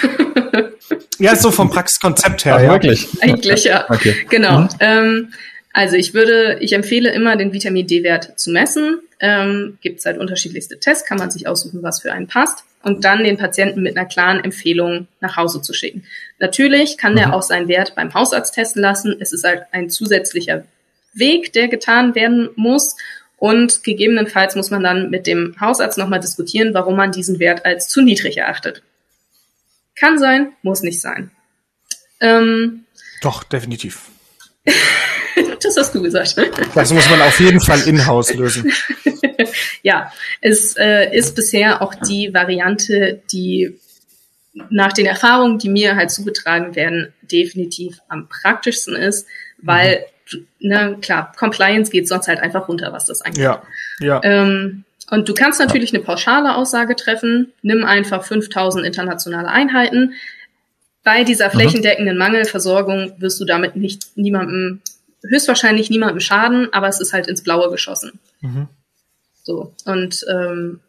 Ja, so vom Praxiskonzept her, Ach, ja. wirklich? Eigentlich ja. Okay. Genau. Mhm. Ähm, also ich würde, ich empfehle immer, den Vitamin D-Wert zu messen. Ähm, Gibt es halt unterschiedlichste Tests, kann man sich aussuchen, was für einen passt. Und dann den Patienten mit einer klaren Empfehlung nach Hause zu schicken. Natürlich kann der Mhm. auch seinen Wert beim Hausarzt testen lassen. Es ist halt ein zusätzlicher Weg, der getan werden muss. Und gegebenenfalls muss man dann mit dem Hausarzt nochmal diskutieren, warum man diesen Wert als zu niedrig erachtet. Kann sein, muss nicht sein. Ähm, Doch, definitiv. das hast du gesagt. Das muss man auf jeden Fall in-house lösen. ja, es äh, ist bisher auch die Variante, die nach den Erfahrungen, die mir halt zugetragen werden, definitiv am praktischsten ist, weil, ne, klar, Compliance geht sonst halt einfach runter, was das angeht. Ja, ja. Ähm, und du kannst natürlich eine pauschale Aussage treffen. Nimm einfach 5000 internationale Einheiten. Bei dieser flächendeckenden Mangelversorgung wirst du damit nicht niemandem, höchstwahrscheinlich niemandem schaden, aber es ist halt ins Blaue geschossen. Mhm. So. Und ähm,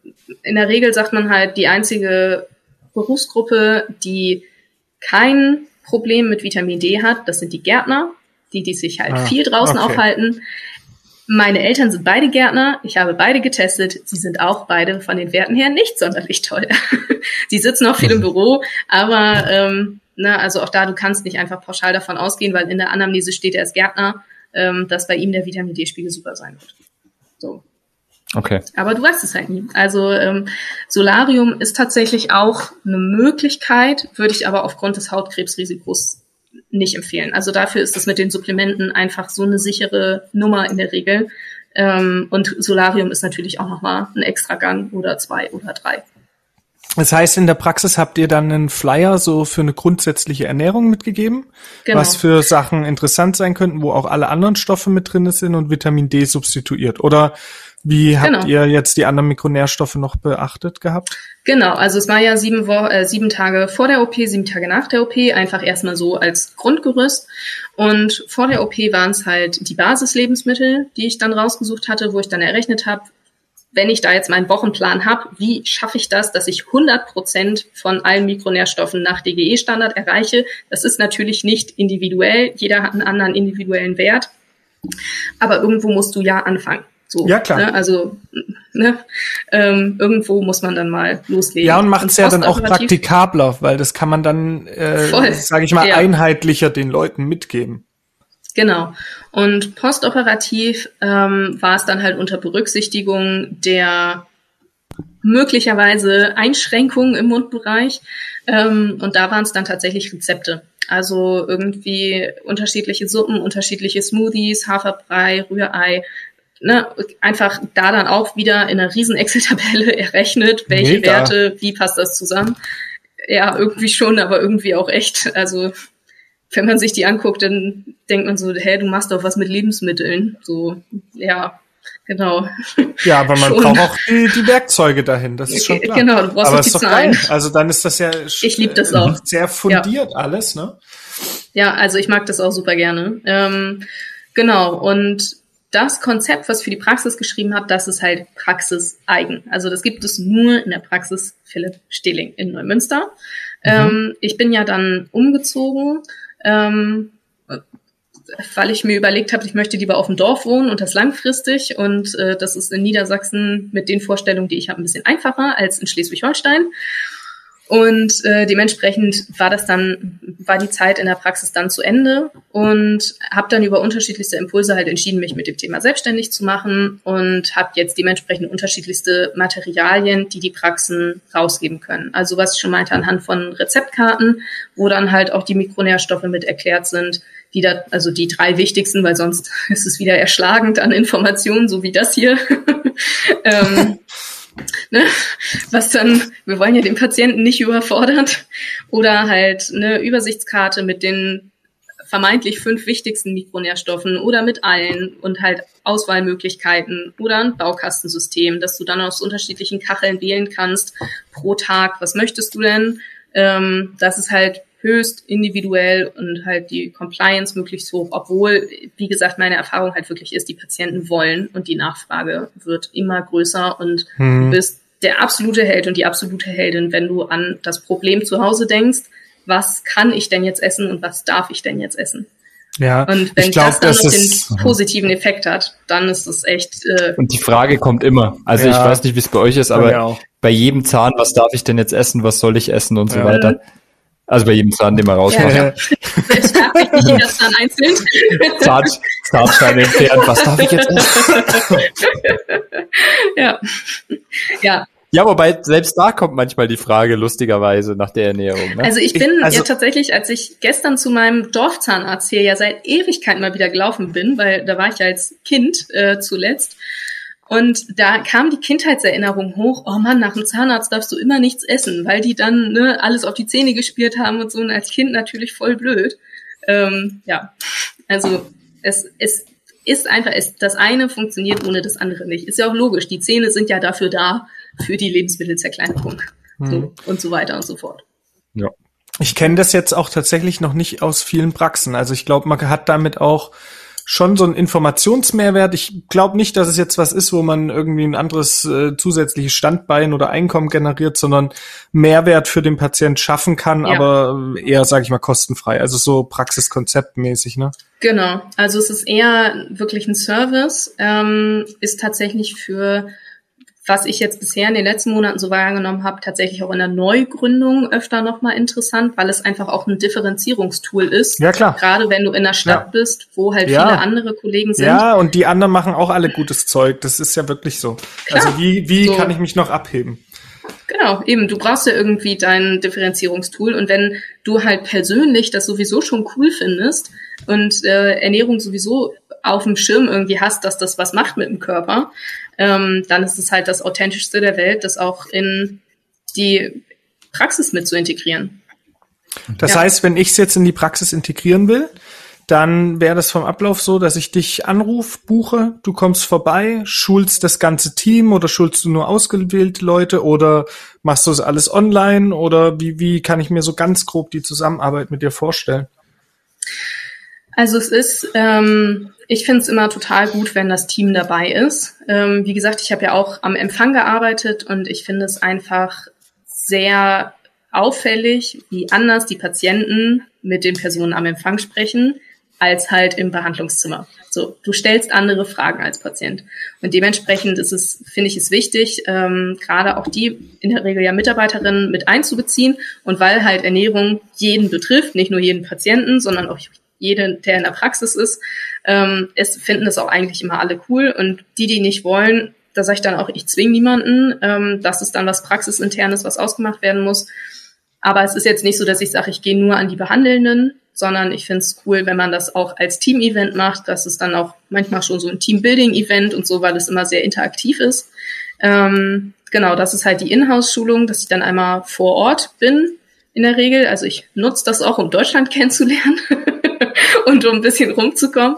in der Regel sagt man halt, die einzige Berufsgruppe, die kein Problem mit Vitamin D hat, das sind die Gärtner, die, die sich halt Ah, viel draußen okay. aufhalten. Meine Eltern sind beide Gärtner. Ich habe beide getestet. Sie sind auch beide von den Werten her nicht sonderlich toll. Sie sitzen auch viel im Büro, aber ähm, ne, also auch da, du kannst nicht einfach pauschal davon ausgehen, weil in der Anamnese steht er als Gärtner, ähm, dass bei ihm der Vitamin D-Spiegel super sein wird. So. Okay. Aber du weißt es halt nie. Also ähm, Solarium ist tatsächlich auch eine Möglichkeit, würde ich aber aufgrund des Hautkrebsrisikos nicht empfehlen. Also dafür ist das mit den Supplementen einfach so eine sichere Nummer in der Regel. Ähm, und Solarium ist natürlich auch nochmal ein extra Gang oder zwei oder drei. Das heißt, in der Praxis habt ihr dann einen Flyer so für eine grundsätzliche Ernährung mitgegeben, genau. was für Sachen interessant sein könnten, wo auch alle anderen Stoffe mit drin sind und Vitamin D substituiert. Oder wie habt genau. ihr jetzt die anderen Mikronährstoffe noch beachtet gehabt? Genau, also es war ja sieben, Wo äh, sieben Tage vor der OP, sieben Tage nach der OP, einfach erstmal so als Grundgerüst. Und vor der OP waren es halt die Basislebensmittel, die ich dann rausgesucht hatte, wo ich dann errechnet habe, wenn ich da jetzt meinen Wochenplan habe, wie schaffe ich das, dass ich 100 Prozent von allen Mikronährstoffen nach DGE-Standard erreiche? Das ist natürlich nicht individuell. Jeder hat einen anderen individuellen Wert. Aber irgendwo musst du ja anfangen. So, ja, klar. Ne? Also ne? ähm, irgendwo muss man dann mal loslegen. Ja, und macht es ja dann auch praktikabler, weil das kann man dann, äh, sage ich mal, ja. einheitlicher den Leuten mitgeben. Genau. Und postoperativ ähm, war es dann halt unter Berücksichtigung der möglicherweise Einschränkungen im Mundbereich. Ähm, und da waren es dann tatsächlich Rezepte. Also irgendwie unterschiedliche Suppen, unterschiedliche Smoothies, Haferbrei, Rührei. Ne, einfach da dann auch wieder in einer riesen Excel-Tabelle errechnet, welche Mega. Werte, wie passt das zusammen. Ja, irgendwie schon, aber irgendwie auch echt. Also wenn man sich die anguckt, dann denkt man so, hä, du machst doch was mit Lebensmitteln. So, ja, genau. Ja, aber man braucht auch die, die Werkzeuge dahin, das ist schon klar. Genau, du brauchst aber die Zahlen. Also dann ist das ja ich lieb das auch. sehr fundiert ja. alles, ne? Ja, also ich mag das auch super gerne. Ähm, genau, und das Konzept, was für die Praxis geschrieben hat, das ist halt praxiseigen. Also das gibt es nur in der Praxis Philipp Stehling in Neumünster. Mhm. Ähm, ich bin ja dann umgezogen ähm, weil ich mir überlegt habe, ich möchte lieber auf dem Dorf wohnen und das langfristig. Und äh, das ist in Niedersachsen mit den Vorstellungen, die ich habe, ein bisschen einfacher als in Schleswig-Holstein. Und äh, dementsprechend war das dann, war die Zeit in der Praxis dann zu Ende und habe dann über unterschiedlichste Impulse halt entschieden, mich mit dem Thema selbstständig zu machen und habe jetzt dementsprechend unterschiedlichste Materialien, die die Praxen rausgeben können. Also was ich schon meinte anhand von Rezeptkarten, wo dann halt auch die Mikronährstoffe mit erklärt sind, die da, also die drei wichtigsten, weil sonst ist es wieder erschlagend an Informationen, so wie das hier. ähm, ne, was dann, wir wollen ja den Patienten nicht überfordern, oder halt eine Übersichtskarte mit den vermeintlich fünf wichtigsten Mikronährstoffen oder mit allen und halt Auswahlmöglichkeiten oder ein Baukastensystem, dass du dann aus unterschiedlichen Kacheln wählen kannst pro Tag. Was möchtest du denn? Ähm, das ist halt höchst individuell und halt die Compliance möglichst hoch, obwohl, wie gesagt, meine Erfahrung halt wirklich ist, die Patienten wollen und die Nachfrage wird immer größer und hm. du bist der absolute Held und die absolute Heldin, wenn du an das Problem zu Hause denkst, was kann ich denn jetzt essen und was darf ich denn jetzt essen? Ja, und wenn glaub, das dann noch den positiven Effekt hat, dann ist es echt. Äh, und die Frage kommt immer. Also ja, ich weiß nicht, wie es bei euch ist, aber bei jedem Zahn, was darf ich denn jetzt essen, was soll ich essen und so ja. weiter. Also bei jedem Zahn, den man rausmacht. Ja, ja. Selbst darf ich nicht jeder Zahn einzeln. Zahn, Zahnsteine entfernt. Was darf ich jetzt ja. Ja. Ja, wobei selbst da kommt manchmal die Frage lustigerweise nach der Ernährung. Ne? Also ich bin also, ja tatsächlich, als ich gestern zu meinem Dorfzahnarzt hier ja seit Ewigkeiten mal wieder gelaufen bin, weil da war ich ja als Kind äh, zuletzt und da kam die Kindheitserinnerung hoch, oh Mann, nach dem Zahnarzt darfst du immer nichts essen, weil die dann ne, alles auf die Zähne gespielt haben und so und als Kind natürlich voll blöd. Ähm, ja, also es, es ist einfach, es, das eine funktioniert ohne das andere nicht. Ist ja auch logisch, die Zähne sind ja dafür da, für die Lebensmittelzerkleinerung hm. so, und so weiter und so fort. Ja. Ich kenne das jetzt auch tatsächlich noch nicht aus vielen Praxen. Also ich glaube, man hat damit auch schon so ein Informationsmehrwert. Ich glaube nicht, dass es jetzt was ist, wo man irgendwie ein anderes äh, zusätzliches Standbein oder Einkommen generiert, sondern Mehrwert für den Patient schaffen kann, ja. aber eher, sage ich mal, kostenfrei. Also so praxiskonzeptmäßig, ne? Genau. Also es ist eher wirklich ein Service, ähm, ist tatsächlich für was ich jetzt bisher in den letzten Monaten so wahrgenommen habe, tatsächlich auch in der Neugründung öfter nochmal interessant, weil es einfach auch ein Differenzierungstool ist. Ja, klar. Gerade wenn du in der Stadt ja. bist, wo halt ja. viele andere Kollegen sind. Ja, und die anderen machen auch alle gutes Zeug. Das ist ja wirklich so. Klar. Also wie, wie so. kann ich mich noch abheben? Genau, eben, du brauchst ja irgendwie dein Differenzierungstool und wenn du halt persönlich das sowieso schon cool findest und äh, Ernährung sowieso auf dem Schirm irgendwie hast, dass das was macht mit dem Körper, ähm, dann ist es halt das authentischste der Welt, das auch in die Praxis mit zu integrieren. Das ja. heißt, wenn ich es jetzt in die Praxis integrieren will, dann wäre das vom Ablauf so, dass ich dich anrufe, buche, du kommst vorbei, schulst das ganze Team oder schulst du nur ausgewählte Leute oder machst du das alles online oder wie, wie kann ich mir so ganz grob die Zusammenarbeit mit dir vorstellen? Also es ist, ähm, ich finde es immer total gut, wenn das Team dabei ist. Ähm, wie gesagt, ich habe ja auch am Empfang gearbeitet und ich finde es einfach sehr auffällig, wie anders die Patienten mit den Personen am Empfang sprechen, als halt im Behandlungszimmer. So, du stellst andere Fragen als Patient. Und dementsprechend ist es, finde ich es wichtig, ähm, gerade auch die in der Regel ja Mitarbeiterinnen mit einzubeziehen. Und weil halt Ernährung jeden betrifft, nicht nur jeden Patienten, sondern auch jeden, der in der Praxis ist, ähm, es finden es auch eigentlich immer alle cool. Und die, die nicht wollen, da sage ich dann auch, ich zwinge niemanden. Ähm, das ist dann was Praxisinternes, was ausgemacht werden muss. Aber es ist jetzt nicht so, dass ich sage, ich gehe nur an die Behandelnden, sondern ich finde es cool, wenn man das auch als Team-Event macht. Das ist dann auch manchmal schon so ein Team-Building-Event und so, weil es immer sehr interaktiv ist. Ähm, genau, das ist halt die Inhouse-Schulung, dass ich dann einmal vor Ort bin in der Regel. Also ich nutze das auch, um Deutschland kennenzulernen und um ein bisschen rumzukommen.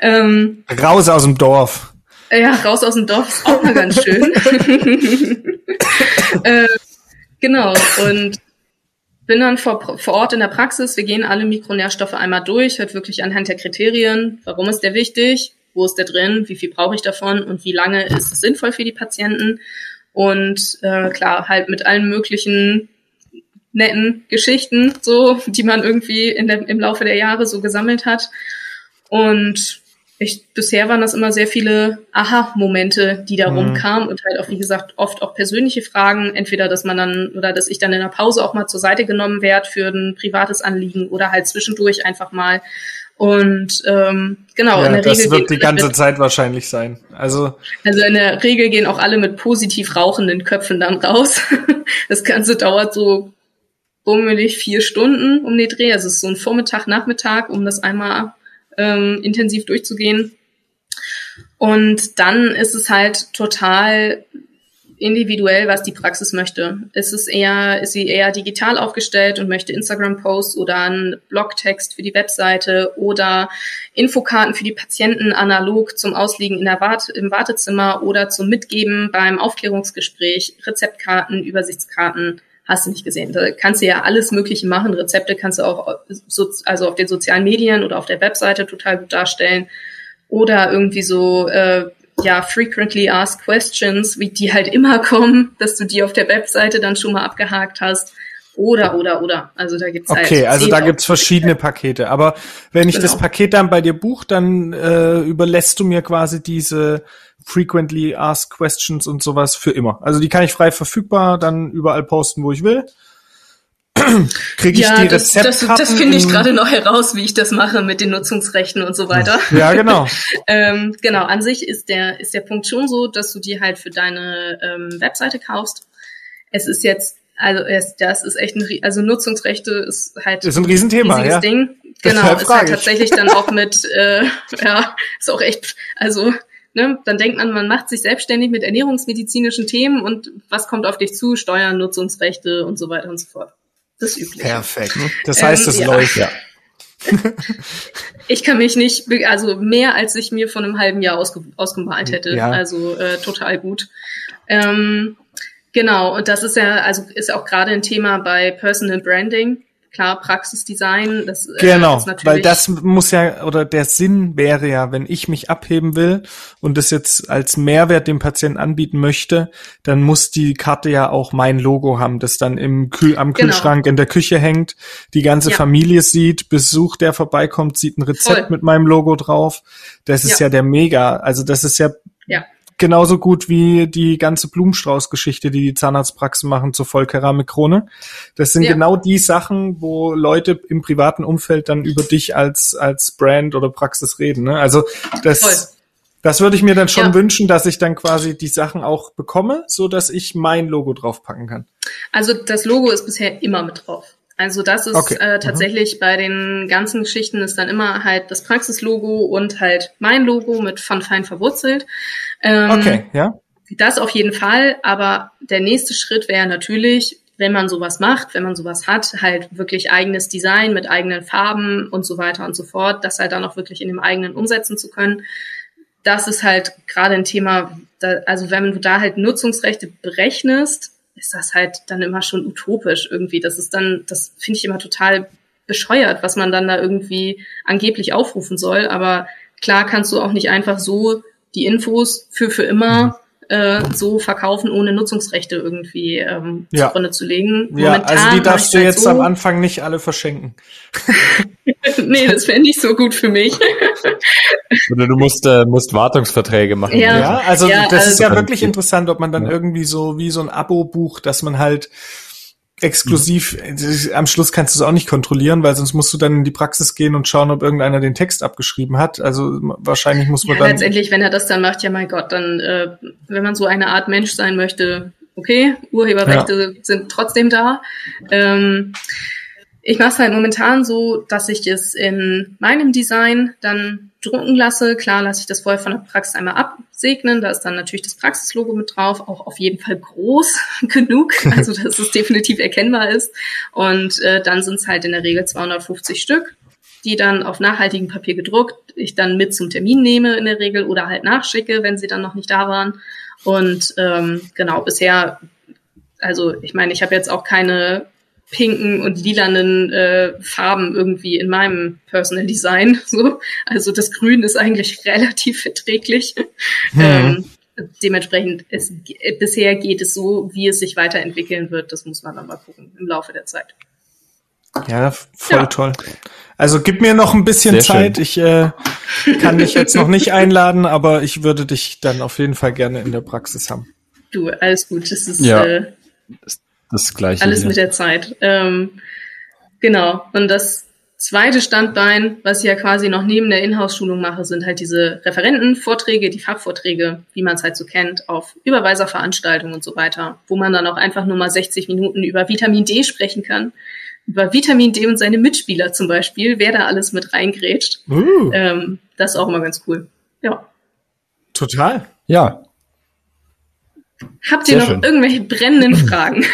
Ähm, raus aus dem Dorf. Ja, raus aus dem Dorf ist auch mal ganz schön. äh, genau, und bin dann vor, vor Ort in der Praxis. Wir gehen alle Mikronährstoffe einmal durch, halt wirklich anhand der Kriterien. Warum ist der wichtig? Wo ist der drin? Wie viel brauche ich davon? Und wie lange ist es sinnvoll für die Patienten? Und äh, klar, halt mit allen möglichen netten Geschichten, so, die man irgendwie in der, im Laufe der Jahre so gesammelt hat. Und ich, bisher waren das immer sehr viele Aha-Momente, die da mhm. rumkamen und halt auch, wie gesagt, oft auch persönliche Fragen. Entweder, dass man dann oder dass ich dann in der Pause auch mal zur Seite genommen werde für ein privates Anliegen oder halt zwischendurch einfach mal. Und ähm, genau, ja, in der das Regel. Das wird die ganze mit, Zeit wahrscheinlich sein. Also, also in der Regel gehen auch alle mit positiv rauchenden Köpfen dann raus. das Ganze dauert so bummelig vier Stunden um den Dreh. Also es ist so ein Vormittag, Nachmittag, um das einmal ähm, intensiv durchzugehen. Und dann ist es halt total individuell, was die Praxis möchte. Ist es eher, ist sie eher digital aufgestellt und möchte Instagram-Posts oder einen Blogtext für die Webseite oder Infokarten für die Patienten analog zum Ausliegen in der Wart im Wartezimmer oder zum Mitgeben beim Aufklärungsgespräch, Rezeptkarten, Übersichtskarten, hast du nicht gesehen. Da kannst du ja alles Mögliche machen. Rezepte kannst du auch so, also auf den sozialen Medien oder auf der Webseite total gut darstellen. Oder irgendwie so, äh, ja, frequently asked questions, wie die halt immer kommen, dass du die auf der Webseite dann schon mal abgehakt hast. Oder, oder, oder. Also da gibt's halt. Okay, also da gibt's verschiedene Pakete. Aber wenn ich genau. das Paket dann bei dir buche, dann äh, überlässt du mir quasi diese frequently asked questions und sowas für immer. Also die kann ich frei verfügbar dann überall posten, wo ich will. Kriege ich ja, die das, Rezeptkarten? Das, das finde ich gerade noch heraus, wie ich das mache mit den Nutzungsrechten und so weiter. Ja, genau. ähm, genau, an sich ist der, ist der Punkt schon so, dass du die halt für deine ähm, Webseite kaufst. Es ist jetzt, also es, das ist echt ein, also Nutzungsrechte ist halt ist ein Riesenthema, ein ja. Ding. Genau, ist halt tatsächlich dann auch mit, äh, ja, ist auch echt, also Ne? Dann denkt man, man macht sich selbstständig mit ernährungsmedizinischen Themen und was kommt auf dich zu? Steuern, Nutzungsrechte und so weiter und so fort. Das übliche. Perfekt. Das heißt, es ähm, ja. läuft ja. ich kann mich nicht, also mehr als ich mir von einem halben Jahr ausge, ausgemalt hätte. Ja. Also äh, total gut. Ähm, genau, und das ist ja, also ist auch gerade ein Thema bei Personal Branding klar Praxisdesign. Das, äh, genau, ist natürlich weil das muss ja oder der Sinn wäre ja, wenn ich mich abheben will und das jetzt als Mehrwert dem Patienten anbieten möchte, dann muss die Karte ja auch mein Logo haben, das dann im Kühl am genau. Kühlschrank in der Küche hängt, die ganze ja. Familie sieht, Besuch, der vorbeikommt, sieht ein Rezept Voll. mit meinem Logo drauf. Das ist ja. ja der Mega. Also das ist ja genauso gut wie die ganze Blumenstrauß-Geschichte, die die Zahnarztpraxen machen zur Vollkeramikkrone. Das sind ja. genau die Sachen, wo Leute im privaten Umfeld dann über dich als als Brand oder Praxis reden. Ne? Also das Voll. Das würde ich mir dann schon ja. wünschen, dass ich dann quasi die Sachen auch bekomme, so dass ich mein Logo draufpacken kann. Also das Logo ist bisher immer mit drauf. Also das ist okay. äh, mhm. tatsächlich mhm. bei den ganzen Geschichten ist dann immer halt das Praxislogo und halt mein Logo mit von fein verwurzelt. Ähm, okay, ja. Das auf jeden Fall, aber der nächste Schritt wäre natürlich, wenn man sowas macht, wenn man sowas hat, halt wirklich eigenes Design mit eigenen Farben und so weiter und so fort, das halt dann auch wirklich in dem eigenen umsetzen zu können das ist halt gerade ein Thema, da, also wenn du da halt Nutzungsrechte berechnest, ist das halt dann immer schon utopisch irgendwie. Das ist dann, das finde ich immer total bescheuert, was man dann da irgendwie angeblich aufrufen soll. Aber klar kannst du auch nicht einfach so die Infos für für immer mhm äh, so verkaufen, ohne Nutzungsrechte irgendwie ähm, ja. zugrunde zu legen. Momentan ja, also die darfst du halt jetzt so am Anfang nicht alle verschenken. nee, das wäre nicht so gut für mich. Oder du musst, äh, musst Wartungsverträge machen. Ja, ja also ja, das also ist ja wirklich interessant, ob man dann ja. irgendwie so wie so ein Abo bucht, dass man halt exklusiv, am Schluss kannst du es auch nicht kontrollieren, weil sonst musst du dann in die Praxis gehen und schauen, ob irgendeiner den Text abgeschrieben hat. Also wahrscheinlich muss man ja, dann. Letztendlich, wenn er das dann macht, ja mein Gott, dann, äh, wenn man so eine Art Mensch sein möchte, okay, Urheberrechte ja. sind trotzdem da. Ähm, ich mache es halt momentan so, dass ich es in meinem Design dann drucken lasse. Klar lasse ich das vorher von der Praxis einmal absegnen. Da ist dann natürlich das Praxislogo mit drauf, auch auf jeden Fall groß genug, also dass es definitiv erkennbar ist. Und äh, dann sind es halt in der Regel 250 Stück, die dann auf nachhaltigem Papier gedruckt ich dann mit zum Termin nehme in der Regel oder halt nachschicke, wenn sie dann noch nicht da waren. Und ähm, genau, bisher, also ich meine, ich habe jetzt auch keine pinken und lilanen äh, Farben irgendwie in meinem Personal Design. So. Also das Grün ist eigentlich relativ verträglich. Hm. Ähm, dementsprechend, es, bisher geht es so, wie es sich weiterentwickeln wird. Das muss man dann mal gucken im Laufe der Zeit. Ja, voll ja. toll. Also gib mir noch ein bisschen Sehr Zeit. Schön. Ich äh, kann dich jetzt noch nicht einladen, aber ich würde dich dann auf jeden Fall gerne in der Praxis haben. Du, alles gut. Das ist ja. äh, das Gleiche. Alles hier. mit der Zeit. Ähm, genau. Und das zweite Standbein, was ich ja quasi noch neben der Inhouse-Schulung mache, sind halt diese Referentenvorträge, die Fachvorträge, wie man es halt so kennt, auf Überweiserveranstaltungen und so weiter, wo man dann auch einfach nur mal 60 Minuten über Vitamin D sprechen kann. Über Vitamin D und seine Mitspieler zum Beispiel, wer da alles mit reingrätscht. Uh. Ähm, das ist auch immer ganz cool. Ja. Total. Ja, Habt ihr Sehr noch schön. irgendwelche brennenden Fragen?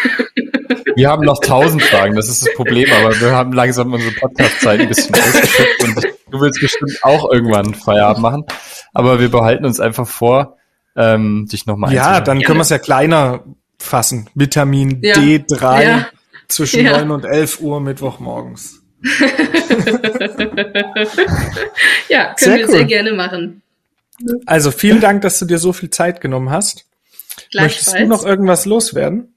Wir haben noch tausend Fragen, das ist das Problem, aber wir haben langsam unsere Podcast-Zeit ein bisschen ausgeschöpft und du willst bestimmt auch irgendwann Feierabend machen. Aber wir behalten uns einfach vor, ähm, dich nochmal Ja, dann können wir es ja kleiner fassen. Vitamin ja. D3 ja. zwischen ja. 9 und 11 Uhr Mittwochmorgens. ja, können sehr wir cool. sehr gerne machen. Also vielen Dank, dass du dir so viel Zeit genommen hast. Möchtest du noch irgendwas loswerden?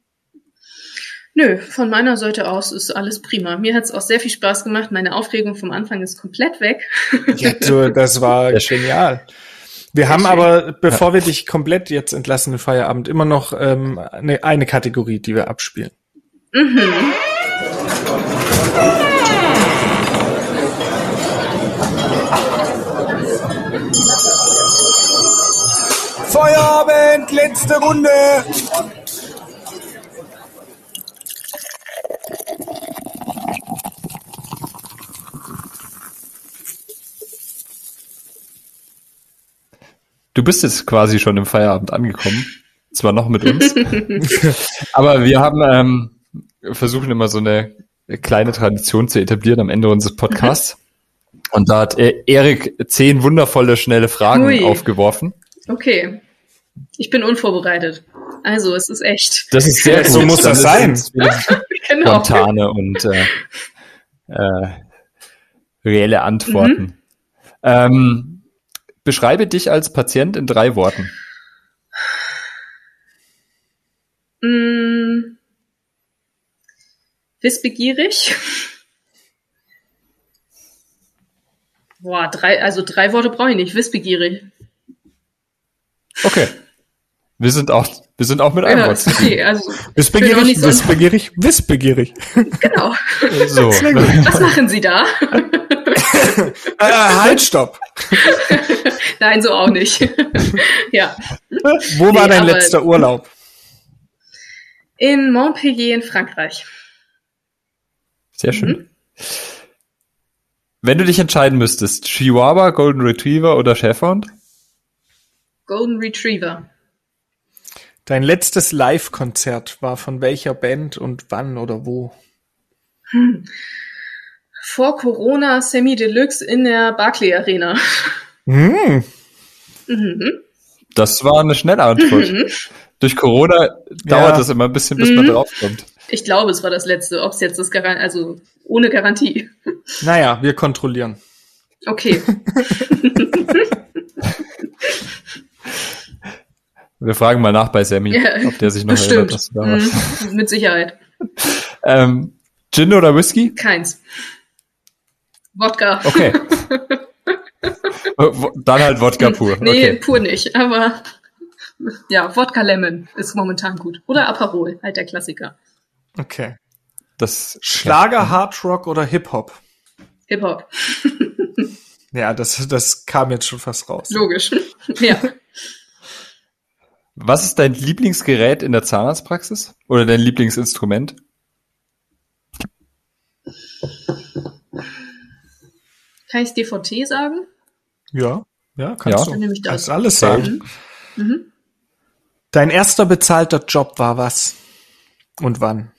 Nö, von meiner Seite aus ist alles prima. Mir hat es auch sehr viel Spaß gemacht. Meine Aufregung vom Anfang ist komplett weg. Ja, du, das war genial. Wir haben aber, bevor ja. wir dich komplett jetzt entlassen in Feierabend, immer noch ähm, eine, eine Kategorie, die wir abspielen. Mhm. Letzte Runde. Du bist jetzt quasi schon im Feierabend angekommen. Zwar noch mit uns. aber wir haben ähm, versuchen immer so eine kleine Tradition zu etablieren am Ende unseres Podcasts. Und da hat Erik zehn wundervolle, schnelle Fragen Ui. aufgeworfen. Okay. Ich bin unvorbereitet. Also, es ist echt. Das ist sehr gut. So muss das sein. genau. Spontane und äh, äh, reelle Antworten. Mhm. Ähm, beschreibe dich als Patient in drei Worten. Mm, wissbegierig. Boah, drei, also drei Worte brauche ich nicht. Wissbegierig. Okay. Wir sind auch, wir sind auch mit einem Wort okay, also Wissbegierig, so wissbegierig, wissbegierig. Genau. So. Was machen Sie da? äh, halt, stopp. Nein, so auch nicht. ja. Wo war Nee, dein aber- letzter Urlaub? In Montpellier in Frankreich. Sehr schön. Wenn du dich entscheiden müsstest, Chihuahua, Golden Retriever oder Schäferhund? Golden Retriever. Dein letztes Live-Konzert war von welcher Band und wann oder wo? Vor Corona Semi Deluxe in der Barclay Arena. Hm. Mhm. Das war eine schnelle Antwort. Durch Corona dauert es immer ein bisschen, bis man Mhm. draufkommt. Ich glaube, es war das letzte. Ob es jetzt das Garan also ohne Garantie. Naja, wir kontrollieren. Okay. Wir fragen mal nach bei Sammy, Ja, ob der sich noch erinnert, Bestimmt. dass du da warst. Mhm. Mit Sicherheit. Ähm, Gin oder Whisky? Keins. Wodka. Okay. Wo- Dann halt Wodka pur. Nee, Okay. pur nicht. Aber ja, Wodka Lemon ist momentan gut. Oder Aperol, halt der Klassiker. Okay. Das Schlager, Hardrock oder Hip-Hop? Hip-Hop. Ja, das, das kam jetzt schon fast raus. Logisch. ja. Was ist dein Lieblingsgerät in der Zahnarztpraxis? Oder dein Lieblingsinstrument? Kann ich DVT sagen? Ja, ja, kannst Ja. du. Dann nehme ich das. Kannst alles sagen. Mhm. Dein erster bezahlter Job war was? Und wann?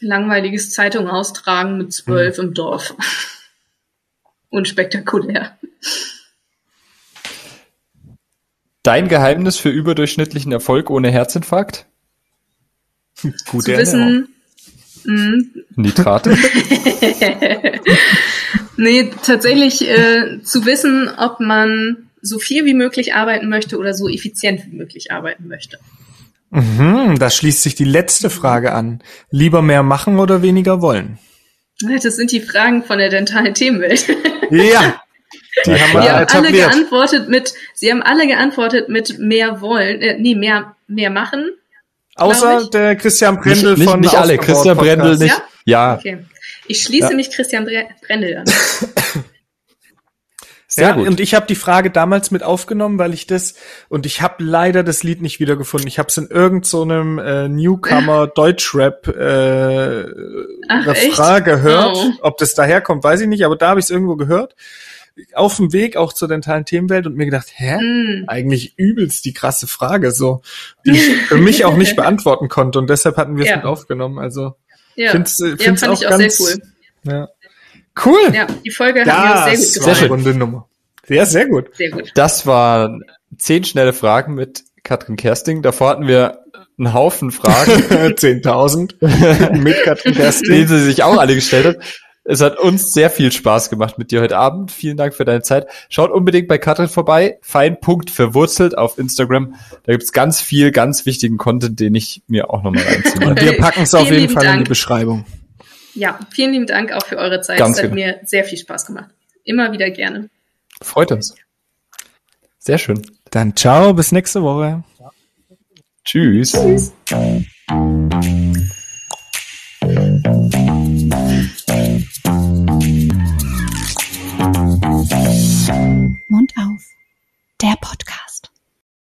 Langweiliges Zeitung austragen mit zwölf Hm. im Dorf. Unspektakulär. Dein Geheimnis für überdurchschnittlichen Erfolg ohne Herzinfarkt? Gute Zu wissen, mh, Nitrate? nee, tatsächlich äh, zu wissen, ob man so viel wie möglich arbeiten möchte oder so effizient wie möglich arbeiten möchte. Mhm, da schließt sich die letzte Frage an. Lieber mehr machen oder weniger wollen? Das sind die Fragen von der dentalen Themenwelt. Ja, die Die haben alle etabliert. geantwortet mit, sie haben alle geantwortet mit mehr wollen, äh, nee, mehr, mehr machen. Außer der Christian Brendel nicht, von nicht alle. Christian. Brendel nicht. Ja, Okay. Ich schließe Ja. mich Christian Bre Brendel an. sehr ja, gut. und ich habe die Frage damals mit aufgenommen, weil ich das und ich habe leider das Lied nicht wiedergefunden. Ich habe es in irgendeinem so einem, äh, Newcomer Deutschrap äh, Ach, Refrain echt? gehört. Oh. Ob das daherkommt, weiß ich nicht, aber da habe ich es irgendwo gehört. Auf dem Weg auch zur dentalen Themenwelt und mir gedacht, hä? Mm. Eigentlich übelst die krasse Frage, so, die ich für mich auch nicht beantworten konnte und deshalb hatten wir es Ja. mit aufgenommen. Also Ja, find's, äh, ja find's fand auch ich auch ganz sehr cool. ja. cool. Ja, die Folge hat mir sehr gut Sehr gefallen. eine runde Nummer. Ja, sehr gut. Sehr gut. Das waren zehn schnelle Fragen mit Katrin Kersting. Davor hatten wir einen Haufen Fragen, 10.000 mit Katrin die Kerstin. sie sich auch alle gestellt hat. Es hat uns sehr viel Spaß gemacht mit dir heute Abend. Vielen Dank für deine Zeit. Schaut unbedingt bei Katrin vorbei. Fein.verwurzelt verwurzelt auf Instagram. Da gibt's ganz viel, ganz wichtigen Content, den ich mir auch nochmal reinziehe. Und wir packen es auf jeden Fall in die Dank. Beschreibung. Ja, vielen lieben Dank auch für eure Zeit. Ganz es hat genau. mir sehr viel Spaß gemacht. Immer wieder gerne. Freut uns. Sehr schön. Dann ciao, bis nächste Woche. Tschüss. Tschüss.